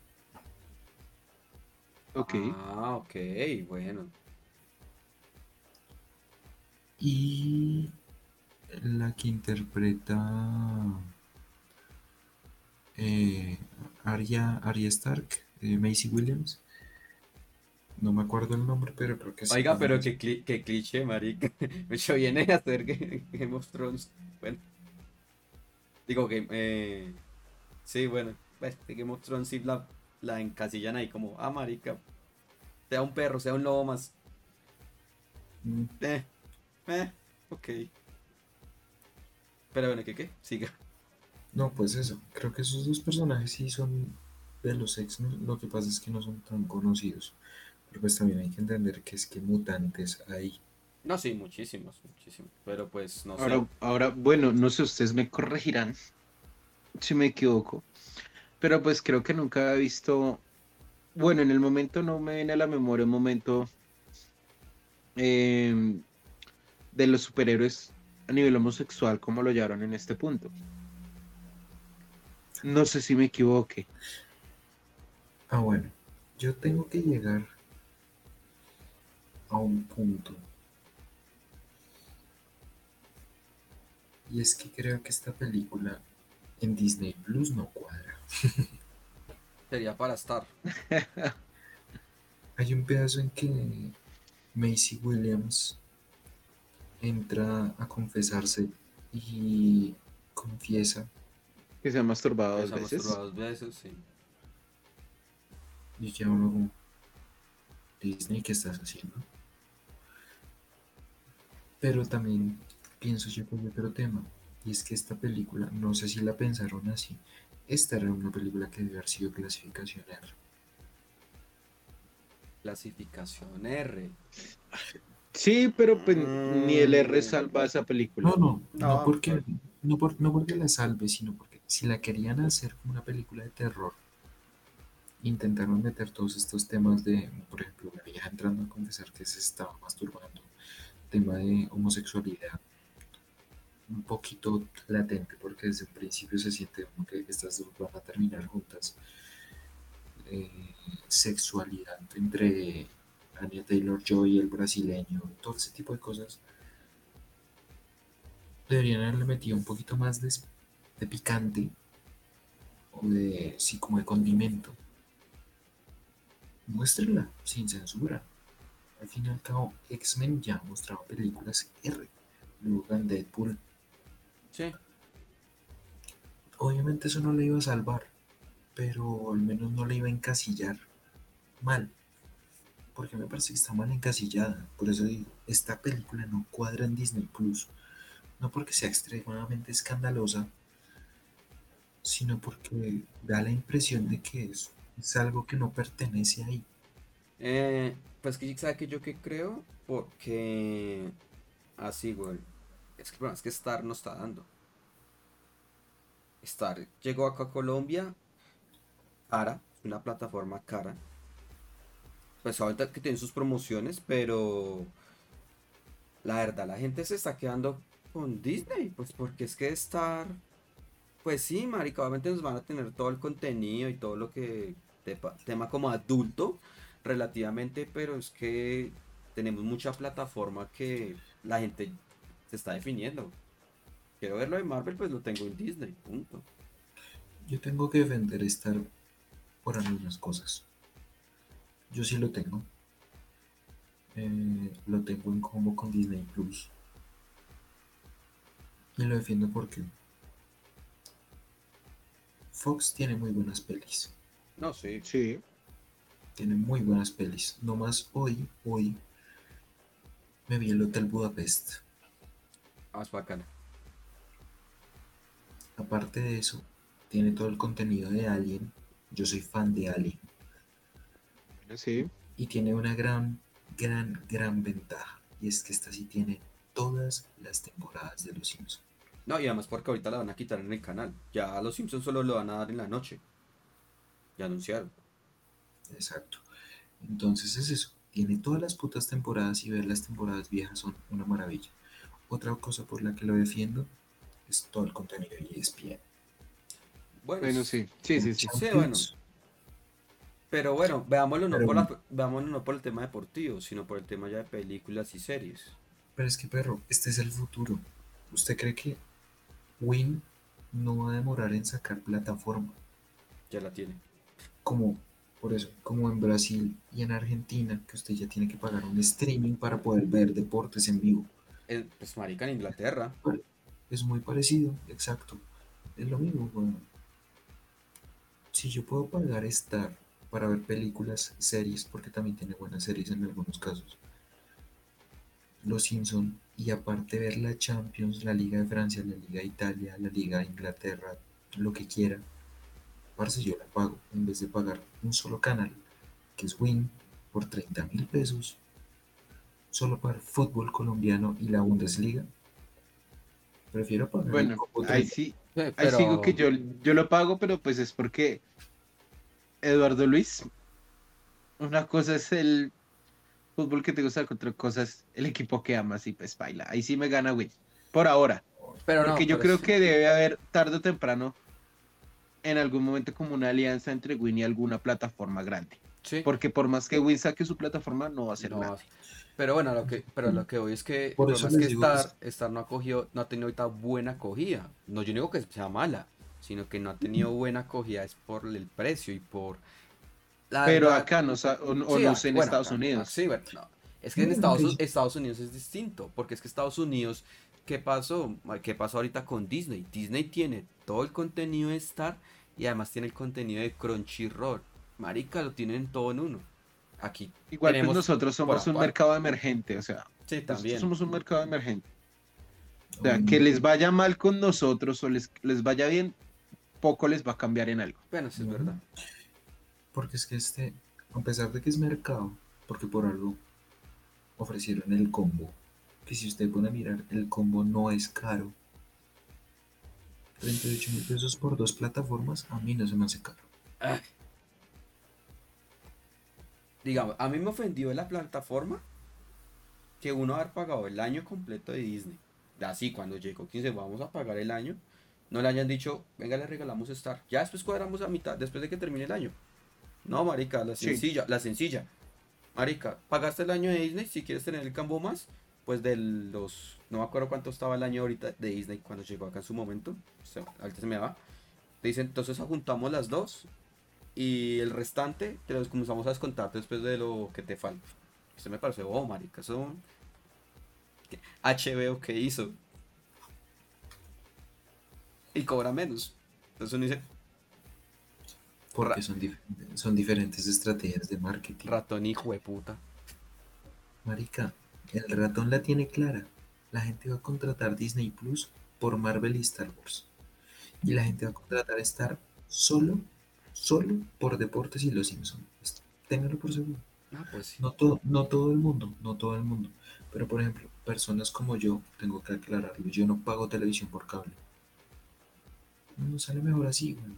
Ok. Ah, ok, bueno. Y la que interpreta eh, Arya, Arya Stark, eh, Macy Williams. No me acuerdo el nombre, pero creo que sí. Oiga, pero qué, cli- qué cliché, marica. Yo viene a hacer Ga- Game of Thrones. Bueno. Digo que... Eh, sí, bueno. Pues, Game of Thrones sí la, la encasillan ahí como... Ah, marica. Sea un perro, sea un lobo más. Mm, Eh. Eh. Ok. Pero bueno, ¿qué qué? Siga. No, pues eso. Creo que esos dos personajes sí son de los X-Men. Lo que pasa es que no son tan conocidos. Pero pues también hay que entender que es que mutantes hay. No, sí, muchísimos, muchísimos. Pero pues, no sé. Ahora, ahora, bueno, no sé, ustedes me corregirán si me equivoco, pero pues creo que nunca he visto, bueno, en el momento no me viene a la memoria un momento em, de los superhéroes a nivel homosexual como lo llevaron en este punto. No sé si me equivoque. Ah, bueno. Yo tengo que llegar a un punto Y es que creo que esta película en Disney Plus no cuadra. Sería para estar. Hay un pedazo en que Macy Williams entra a confesarse y confiesa. Que se ha masturbado dos veces. masturbada dos veces, sí. Y ya uno como, Disney, ¿qué estás haciendo? Pero también pienso yo con otro tema. Y es que esta película, no sé si la pensaron así, esta era una película que debe haber sido clasificación R. Clasificación R. Sí, pero pues, ni el R Mm. salva esa película. No, no, no, No, porque, pues. no, por- no porque la salve, sino porque si la querían hacer como una película de terror, intentaron meter todos estos temas de, por ejemplo, la vieja entrando a confesar que se estaba masturbando, tema de homosexualidad, un poquito latente, porque desde un principio se siente como que estas dos van a terminar juntas. Eh, sexualidad entre Anya Taylor Joy, el brasileño, todo ese tipo de cosas deberían haberle metido un poquito más de, de picante o de, sí, como de condimento. Muéstrenla sin censura. Al fin y al cabo, X-Men ya mostraba películas R. En Deadpool. Sí. Obviamente eso no le iba a salvar, pero al menos no le iba a encasillar mal. Porque me parece que está mal encasillada. Por eso digo, esta película no cuadra en Disney Plus. No porque sea extremadamente escandalosa, sino porque da la impresión de que es, algo que no pertenece ahí. Eh, pues que sabe que yo que creo, porque así, güey. Es que problema es que Star no está dando. Star llegó acá a Colombia, cara, una plataforma cara. Pues ahorita que tiene sus promociones, pero la verdad, la gente se está quedando con Disney, pues porque es que Star, pues sí, marica, obviamente nos van a tener todo el contenido y todo lo que, tepa- tema como adulto, relativamente, pero es que tenemos mucha plataforma que la gente se está definiendo. Quiero ver lo de Marvel, pues lo tengo en Disney, punto. Yo tengo que defender Star por algunas cosas. Yo sí lo tengo. Eh, lo tengo en combo con Disney Plus. Y lo defiendo porque Fox tiene muy buenas pelis. No, sí. Sí. Tiene muy buenas pelis. No más hoy, hoy me vi el Hotel Budapest. Más bacana. Aparte de eso, tiene todo el contenido de Alien. Yo soy fan de Alien. Sí. Y tiene una gran, gran, gran ventaja. Y es que esta sí tiene todas las temporadas de Los Simpsons. No, y además porque ahorita la van a quitar en el canal. Ya a los Simpsons solo lo van a dar en la noche. Ya anunciaron. Exacto. Entonces es eso. Tiene todas las putas temporadas y ver las temporadas viejas son una maravilla. Otra cosa por la que lo defiendo es todo el contenido de ESPN. Bueno, Bueno. Sí, sí, sí. Sí, bueno. Pero bueno, veámoslo no, Pero por la- bueno. veámoslo no por el tema deportivo, sino por el tema ya de películas y series. Pero es que, perro, este es el futuro. ¿Usted cree que Win no va a demorar en sacar plataforma? Ya la tiene. Como, por eso, como en Brasil y en Argentina, que usted ya tiene que pagar un streaming para poder ver deportes en vivo. Eh, pues marica en Inglaterra. Es muy parecido, exacto. Es lo mismo, weón. Si yo puedo pagar Star para ver películas, series, porque también tiene buenas series en algunos casos. Los Simpson y aparte ver la Champions, la Liga de Francia, la Liga de Italia, la Liga de Inglaterra, lo que quiera. Parce, yo la pago en vez de pagar un solo canal, que es Win, por 30 mil pesos, solo para fútbol colombiano y la Bundesliga. Prefiero pagar el Bueno, ahí 30. sí. Eh, Ahí pero- sigo que yo, yo lo pago, pero pues es porque Eduardo Luis, una cosa es el fútbol que te gusta, otra cosa es el equipo que amas y pues baila. Ahí sí me gana Win. Por ahora. pero no, Porque yo pero creo sí. que debe haber tarde o temprano en algún momento como una alianza entre Win y alguna plataforma grande. Sí. Porque por más que Win saque su plataforma, no va a ser No, nada. Pero bueno, lo que, pero lo que voy es que Por eso es que Star, Star no ha cogido, no ha tenido ahorita buena acogida. No, yo no digo que sea mala, sino que no ha tenido buena acogida es por el precio y por la Pero acá no, o, o Sí, no ah, sé en bueno, Estados acá- Unidos. ah, Sí, bueno, no. Es que en Estados, Unidos es distinto, porque es que Estados Unidos, ¿qué pasó? ¿Qué pasó ahorita con Disney? Disney tiene todo el contenido de Star y además tiene el contenido de Crunchyroll. Marica, lo tienen todo en uno. Aquí Igual pues nosotros somos un mercado emergente, o sea, Sí, nosotros también. somos un mercado emergente. O sea, que les vaya mal con nosotros o les, les vaya bien, poco les va a cambiar en algo. Bueno, sí es verdad. Porque es que este, a pesar de que es mercado, porque por algo ofrecieron el combo, que si usted pone a mirar, el combo no es caro. 38 mil pesos por dos plataformas, a mí no se me hace caro. Ay. Digamos, a mí me ofendió la plataforma que uno haber pagado el año completo de Disney. Así, cuando llegó 15, vamos a pagar el año. No le hayan dicho, venga, le regalamos Star. Ya después cuadramos a mitad, después de que termine el año. No, marica, la Sí. sencilla, la sencilla. Marica, pagaste el año de Disney, si quieres tener el cambo más, pues de los, no me acuerdo cuánto estaba el año ahorita de Disney cuando llegó acá en su momento. Se, ahorita se me va. Te dicen, entonces juntamos las dos y el restante te los comenzamos a descontar después de lo que te falta. Eso me parece, oh, marica, eso... HBO que hizo. Y cobra menos. Entonces uno dice, Porque son, dif- son diferentes estrategias de marketing. ratón hijo de puta. Marica, el ratón la tiene clara. La gente va a contratar Disney Plus por Marvel y Star Wars. Y la gente va a contratar Star solo, solo por deportes y los Simpsons. Téngalo por seguro. Ah, pues sí. No todo, no todo el mundo, no todo el mundo. Pero por ejemplo, personas como yo, tengo que aclararlo, yo no pago televisión por cable. No sale mejor así, güey.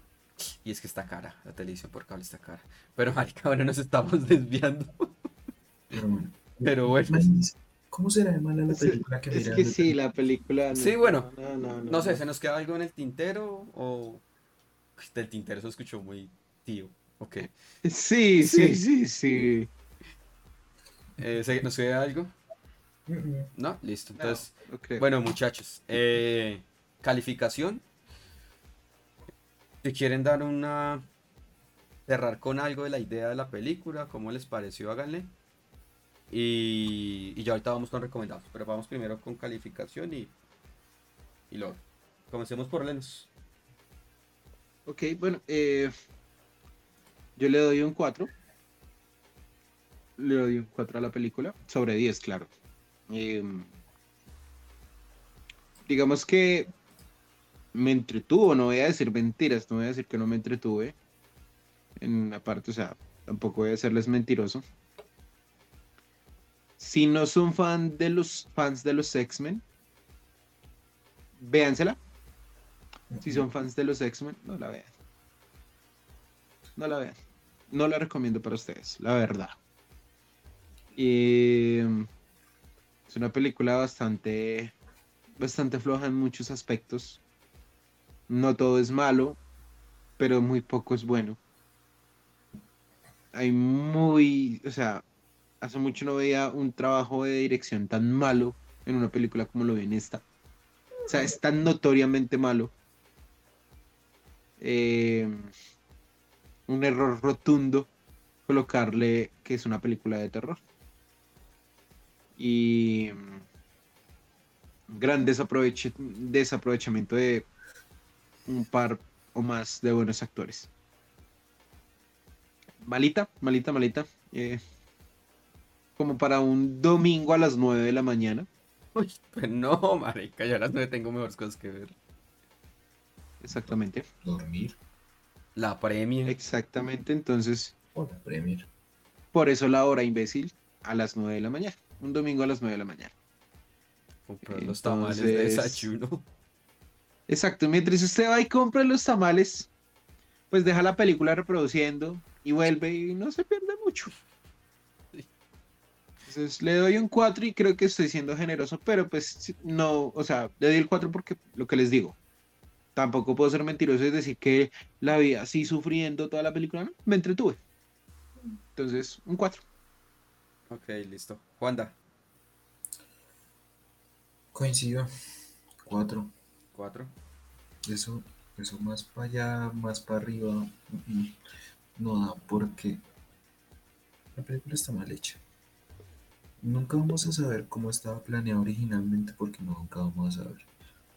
Y es que está cara, la televisión por cable está cara. Pero marica, ahora nos estamos desviando. Pero bueno. Pero bueno. ¿Cómo será de mala la película que es que sí, la película. no- Sí, bueno. No, no, no, No sé, no. ¿se nos queda algo en el tintero o...? Uy, Del tintero se escuchó muy tío. Ok. Sí, sí, sí, sí. Eh, ¿se- ¿Nos queda algo? Mm, ¿No? Listo. No, Entonces, bueno, muchachos. eh, calificación. Si quieren dar una... Cerrar con algo de la idea de la película, cómo les pareció, háganle. Y, y ya ahorita vamos con recomendados. Pero vamos primero con calificación y... Y luego. Comencemos por Lenus. Ok, bueno, eh, yo le doy un 4. Le doy un 4 a la película, sobre 10, claro. Eh, digamos que me entretuvo, no voy a decir mentiras, no voy a decir que no me entretuve. En una parte, o sea, tampoco voy a serles mentiroso. Si no son fan de los fans de los X-Men, véansela. Si son fans de los X-Men, no la vean. No la vean. No la recomiendo para ustedes, la verdad. Y es una película bastante, bastante floja en muchos aspectos. No todo es malo, pero muy poco es bueno. Hay muy, o sea, hace mucho no veía un trabajo de dirección tan malo en una película como lo vi en esta. O sea, es tan notoriamente malo. Eh, un error rotundo colocarle que es una película de terror. Y mm, gran desaproveche- desaprovechamiento de un par o más de buenos actores. Malita, malita, malita. eh, como para un domingo a las 9 de la mañana. Uy, pues no, marica, yo a las 9 tengo mejores cosas que ver. Exactamente. Dormir La premia. Exactamente. Entonces, o la Premier. por eso la hora imbécil a las 9 de la mañana. Un domingo a las 9 de la mañana. Comprar los tamales de desayuno. Exacto. Mientras usted va y compra los tamales, pues deja la película reproduciendo y vuelve y no se pierde mucho. Entonces le doy un 4 y creo que estoy siendo generoso, pero pues no, o sea, le doy el 4 porque lo que les digo. Tampoco puedo ser mentiroso y decir que la vi así sufriendo toda la película, ¿no? Me entretuve. Entonces, un 4. Ok, listo. Juanda. Coincido. Cuatro. Eso, eso más para allá, más para arriba, mm, no da porque la película está mal hecha. Nunca vamos a saber cómo estaba planeado originalmente porque nunca vamos a saber.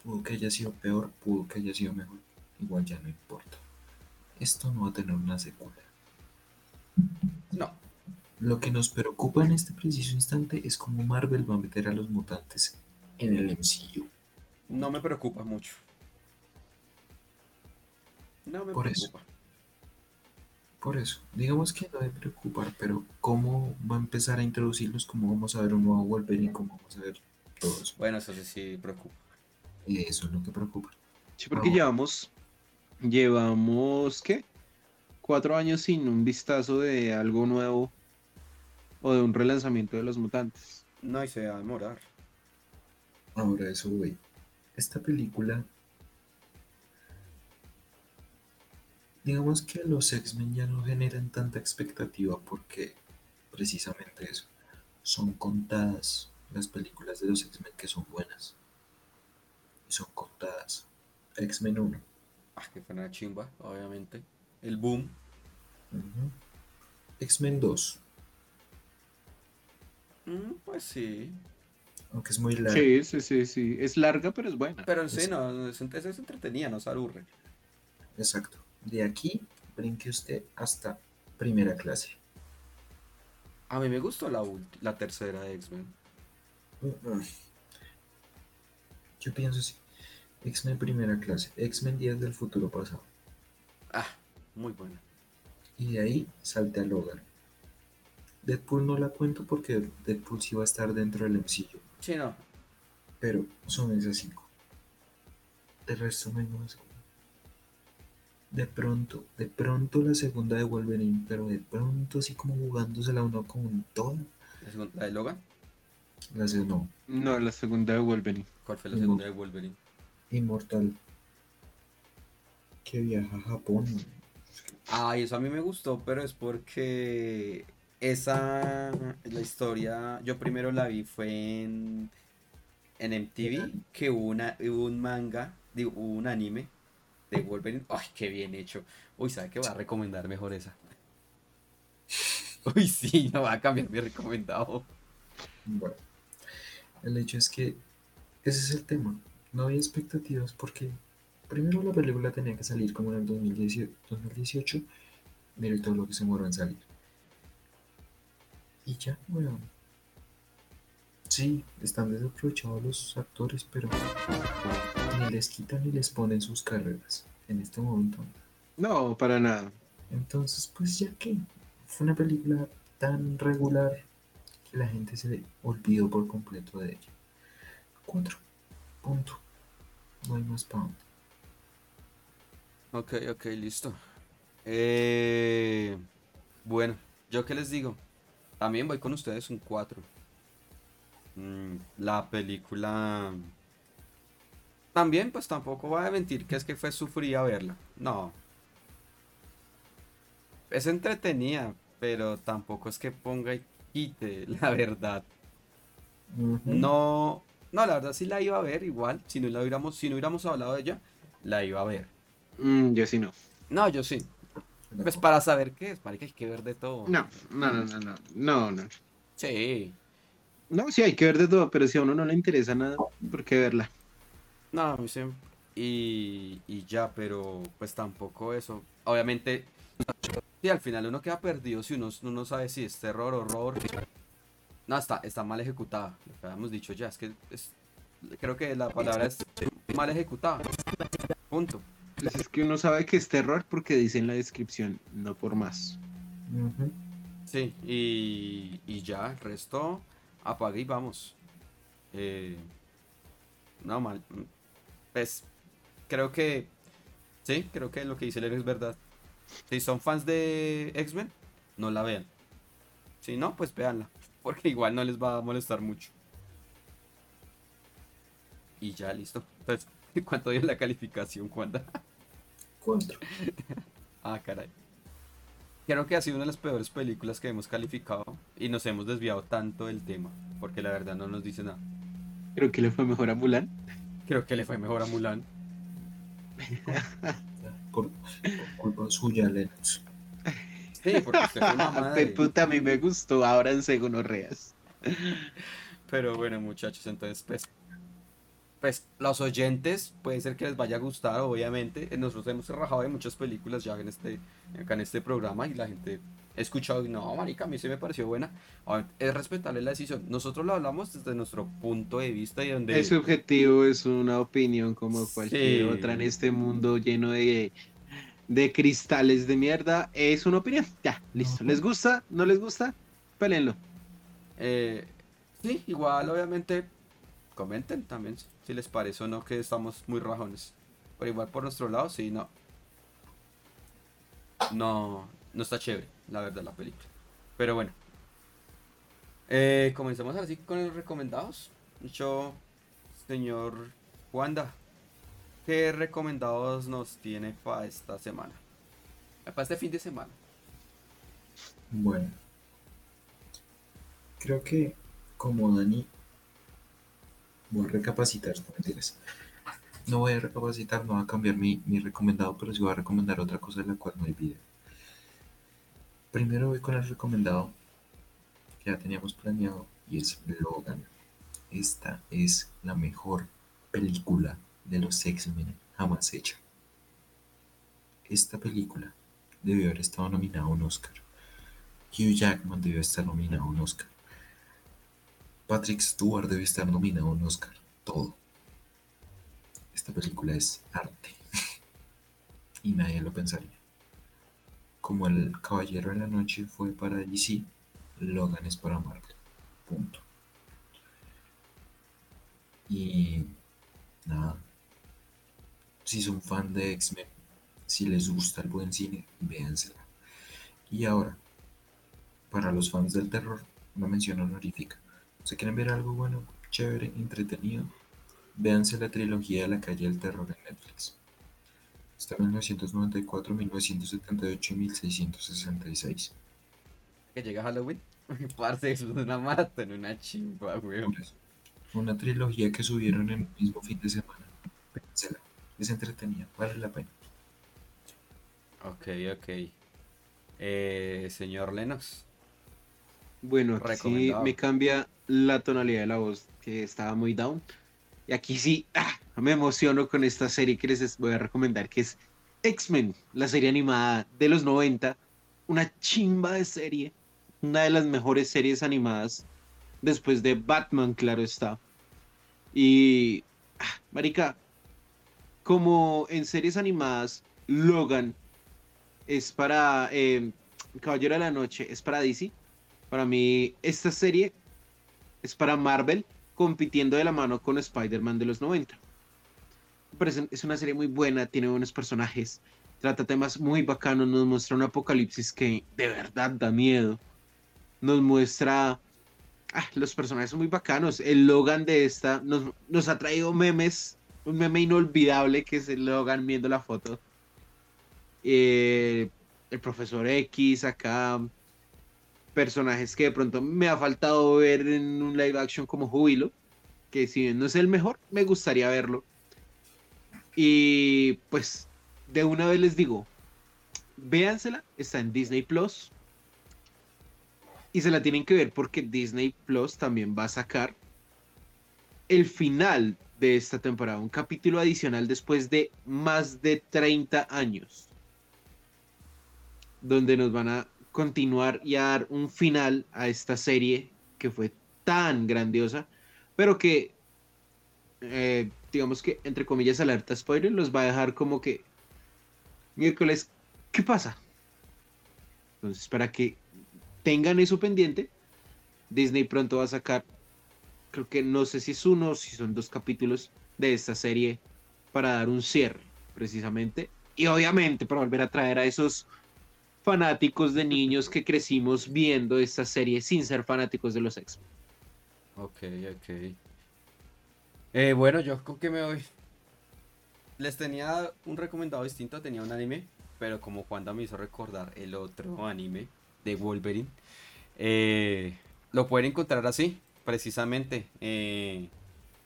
Pudo que haya sido peor, pudo que haya sido mejor. Igual ya no importa. Esto no va a tener una secuela. No. Lo que nos preocupa en este preciso instante es cómo Marvel va a meter a los mutantes en el MCU. No me preocupa mucho. No me Por eso. preocupa. Por eso, digamos que no debe preocupar, pero ¿cómo va a empezar a introducirlos? ¿Cómo vamos a ver un nuevo Wolverine? ¿Cómo vamos a ver todo eso? Bueno, eso sí, sí preocupa. Y eso es lo que preocupa. Sí, porque llevamos, llevamos, ¿qué? Cuatro años sin un vistazo de algo nuevo o de un relanzamiento de los mutantes. No, y se va a demorar. Ahora eso, güey. Esta película, digamos que los X-Men ya no generan tanta expectativa porque precisamente eso. Son contadas las películas de los X-Men que son buenas. Y son contadas. X-Men 1. Ah, que fue una chimba, obviamente. El boom. X-Men 2. Mm, pues sí. Aunque es muy larga. Sí, sí, sí, sí. Es larga, pero es buena. Pero sí, no, es, es, es entretenida, no se aburre. Exacto. De aquí brinque usted hasta primera clase. A mí me gustó la, la tercera de X-Men. Mm-mm. Yo pienso así. X-Men primera clase. X-Men Días del futuro pasado. Ah, muy buena. Y de ahí salte a Logan. Deadpool no la cuento porque Deadpool sí va a estar dentro del MCU. Sí, no. Pero son esas cinco. De resto no hay más. De pronto, de pronto la segunda de Wolverine, pero de pronto así como jugándosela uno con toda. La, segunda- de Logan. La segunda, no. No, la segunda de Wolverine. ¿Cuál fue la segunda de Wolverine? Inmortal. Que viaja a Japón. Ay, eso a mí me gustó, pero es porque esa, la historia, yo primero la vi fue en, en MTV, que hubo, una, hubo un manga, digo, hubo un anime de Wolverine. Ay, qué bien hecho. Uy, ¿sabe qué? Voy a recomendar mejor esa. Uy, sí, no va a cambiar mi recomendado. Bueno, el hecho es que ese es el tema. No había expectativas porque primero la película tenía que salir como en el 2018, 2018 mire todo lo que se demoró en salir. Y ya, weón. Sí, están desaprovechados los actores, pero ni les quitan ni les ponen sus carreras en este momento. No, para nada. Entonces, pues ya que fue una película tan regular que la gente se olvidó por completo de ella. Cuatro. Punto. No hay más para. Ok, ok, listo. Eh, bueno, yo qué les digo. También voy con ustedes un 4. la película... También, pues tampoco voy a mentir que es que fue sufrida verla. No. Es entretenida, pero tampoco es que ponga y quite, la verdad. No, no, la verdad sí la iba a ver igual. Si no la hubiéramos, si no hubiéramos hablado de ella, la iba a ver. Mm, yo sí no. No, yo sí. Pues para saber qué es, marica, hay que ver de todo. No, no, no, no, no, no, no. Sí. No, sí, hay que ver de todo, pero si a uno no le interesa nada, ¿por qué verla? No, sí. Y, y ya, pero pues tampoco eso. Obviamente, sí, al final uno queda perdido si uno uno no sabe si es terror, horror. No, está, está mal ejecutada. Lo que habíamos dicho ya, es que es, creo que la palabra es mal ejecutada. Punto. Pues es que uno sabe que es terror porque dice en la descripción, no por más. Sí, y, y, ya, el resto apague y vamos. Eh, no mal. Pues creo que. Sí, creo que lo que dice Lero es verdad. Si son fans de X-Men, no la vean. Si no, pues véanla. Porque igual no les va a molestar mucho. Y ya, listo. Entonces, ¿cuánto dio la calificación, Juanda? 4. ah, caray. Creo que ha sido una de las peores películas que hemos calificado y nos hemos desviado tanto del tema, porque la verdad no nos dice nada. Creo que le fue mejor a Mulan. Creo que le fue mejor a Mulan. Culpa suya, Lennox. Sí, porque usted fue una madre. puta, a mí me gustó ahora en Segunos Reas. Pero bueno, muchachos, entonces, pues pues, los oyentes, puede ser que les vaya a gustar, obviamente. Eh, Nosotros hemos rajado de muchas películas ya en este, acá en este programa y la gente ha escuchado y no, marica, a mí sí me pareció buena. A ver, es respetable la decisión. Nosotros lo hablamos desde nuestro punto de vista y donde... Es subjetivo, es una opinión como cualquier Sí. otra en este mundo lleno de, de cristales de mierda. Es una opinión. Ya, listo. ¿Les gusta? ¿No les gusta? Pélenlo. Eh, sí, igual, obviamente, comenten también si les parece o no que estamos muy rajones. Pero igual por nuestro lado, sí, no. No, no está chévere, la verdad, la película. Pero bueno. Eh, comencemos así con los recomendados. Yo, señor Wanda, ¿qué recomendados nos tiene para esta semana? Para este fin de semana. Bueno, creo que como Dani, voy a recapacitar, no mentiras. No voy a recapacitar, no voy a cambiar mi, mi recomendado, pero sí voy a recomendar otra cosa de la cual no hay video. Primero voy con el recomendado que ya teníamos planeado y es Logan. Esta es la mejor película de los X-Men jamás hecha. Esta película debió haber estado nominada a un Oscar. Hugh Jackman debió estar nominado a un Oscar. Patrick Stewart debe estar nominado a un Oscar. Todo. Esta película es arte. y nadie lo pensaría. Como el Caballero de la Noche fue para DC, Logan es para Marvel. Punto. Y nada. Si son fan de X-Men, si les gusta el buen cine, véansela. Y ahora, para los fans del terror, una mención honorífica. ¿Se quieren ver algo bueno, chévere, entretenido? Véanse la trilogía de la calle del terror en Netflix. Está en 1994, 1978 y 1666. Que llega Halloween. Parce, es una maratón, una chimba, weón. Una trilogía que subieron en el mismo fin de semana. Véansela. Es entretenida, vale la pena. Ok, ok. Eh, señor Lennox. Bueno, aquí sí me cambia la tonalidad de la voz, que estaba muy down. Y aquí sí, ah, me emociono con esta serie que les voy a recomendar, que es X-Men, la serie animada de los 90. Una chimba de serie, una de las mejores series animadas después de Batman, claro está. Y, ah, marica, como en series animadas, Logan es para eh, Caballero de la Noche, es para DC. Para mí, esta serie es para Marvel compitiendo de la mano con Spider-Man de los 90. Me parece- es una serie muy buena, tiene buenos personajes, trata temas muy bacanos, nos muestra un apocalipsis que de verdad da miedo. Nos muestra... ah, los personajes son muy bacanos. El Logan de esta nos, nos ha traído memes, un meme inolvidable que es el Logan viendo la foto. Eh, el profesor X acá, personajes que de pronto me ha faltado ver en un live action como Júbilo, que si bien no es el mejor, me gustaría verlo. Y pues de una vez les digo, véansela, está en Disney Plus. Y se la tienen que ver porque Disney Plus también va a sacar el final de esta temporada, un capítulo adicional después de más de 30 años, donde nos van a continuar y a dar un final a esta serie que fue tan grandiosa, pero que, eh, digamos que, entre comillas, alerta spoiler, los va a dejar como que, miércoles, ¿qué pasa? Entonces, para que tengan eso pendiente, Disney pronto va a sacar, creo que no sé si es uno o si son dos capítulos de esta serie para dar un cierre, precisamente. Y obviamente para volver a traer a esos fanáticos de niños que crecimos viendo esta serie sin ser fanáticos de los X. Ok, ok. Eh, bueno, yo con qué me voy. Les tenía un recomendado distinto, tenía un anime, pero como Juanda me hizo recordar el otro anime de Wolverine, eh, lo pueden encontrar así, precisamente. eh,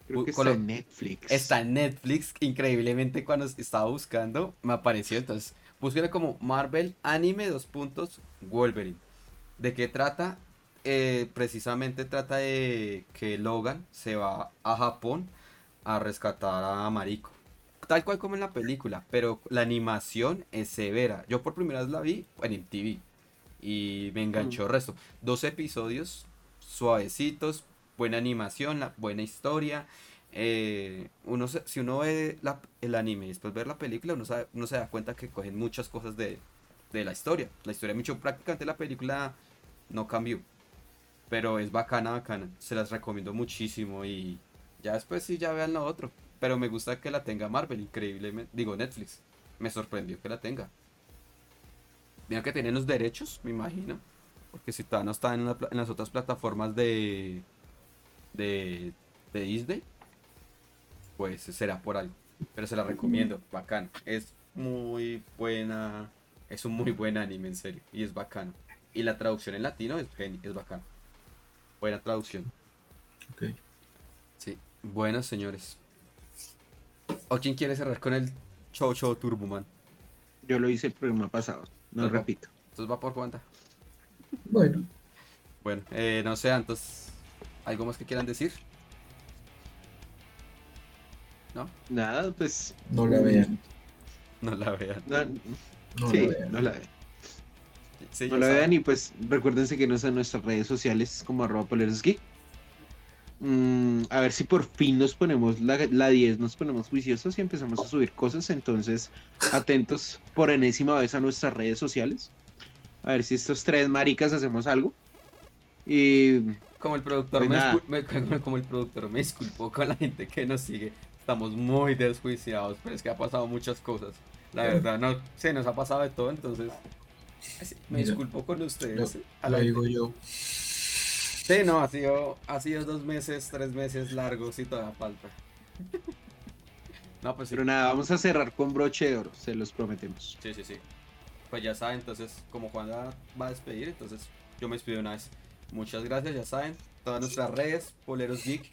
Creo que está en Netflix. Está en Netflix, increíblemente cuando estaba buscando me apareció, entonces búsquenle como Marvel Anime dos puntos Wolverine. ¿De qué trata? Eh, precisamente trata de que Logan se va a Japón a rescatar a Mariko. Tal cual como en la película, pero la animación es severa. Yo por primera vez la vi en MTV y me enganchó el resto. Dos episodios suavecitos, buena animación, la, buena historia. Eh, uno si uno ve la- el anime y después ver la película, uno, sabe- uno se da cuenta que cogen muchas cosas de, de la historia. La historia mucho, prácticamente la película no cambió. Pero es bacana, bacana. Se las recomiendo muchísimo y ya después sí ya vean lo otro. Pero me gusta que la tenga Marvel, increíblemente. Digo, Netflix. Me sorprendió que la tenga. Mira que tienen los derechos, me imagino. Porque si todavía no está en, en las otras plataformas de, de, de Disney, pues será por algo. Pero se la recomiendo, bacán. Es muy buena, es un muy buen anime, en serio. Y es bacano. Y la traducción en latino es, geni- es bacano. Buena traducción. Ok. Sí. Bueno, señores. ¿O quién quiere cerrar con el Show Show Turboman? Yo lo hice el programa pasado. No Ajá. repito. Entonces va por cuenta. Bueno, Bueno, eh, no sé, entonces, ¿algo más que quieran decir? ¿No? Nada, pues. no la vean. No la vean. No, No sí, la vean. no la vean. Sí, No la saben. vean y pues recuérdense que nos en nuestras redes sociales como arroba polerosgeek. Mm, a ver si por fin nos ponemos la, la 10, nos ponemos juiciosos y empezamos a subir cosas. Entonces, atentos por enésima vez a nuestras redes sociales. A ver si estos tres maricas hacemos algo. Y Como el productor Pues me, me- como- como el productor me disculpó con la gente que nos sigue. Estamos muy desjuiciados, pero es que ha pasado muchas cosas. La verdad, no, se nos ha pasado de todo, entonces me Mira, disculpo con Lo, ustedes. a lo digo yo. Sí, no, ha sido, ha sido dos meses, tres meses largos y todavía falta. no, pues sí. pero nada, vamos a cerrar con broche de oro, se los prometemos. Sí, sí, sí. Pues ya saben, entonces, como Juan va va a despedir, entonces yo me despido una vez. Muchas gracias, ya saben. Todas nuestras redes, Poleros Geek.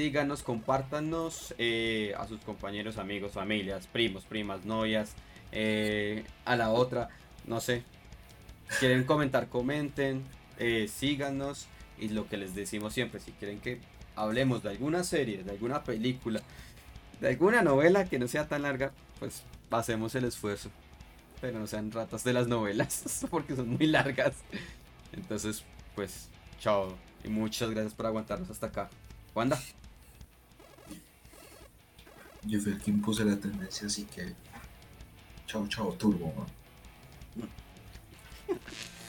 Díganos, compártanos eh, a sus compañeros, amigos, familias, primos, primas, novias, eh, a la otra, no sé. Quieren comentar, comenten, eh, síganos. Y lo que les decimos siempre, si quieren que hablemos de alguna serie, de alguna película, de alguna novela que no sea tan larga, pues hacemos el esfuerzo pero no sean ratas de las novelas, porque son muy largas. Entonces, pues, chao. Y muchas gracias por aguantarnos hasta acá. Wanda, Yo fui el que impuse la tendencia, así que. Chao, chao, turbo, man.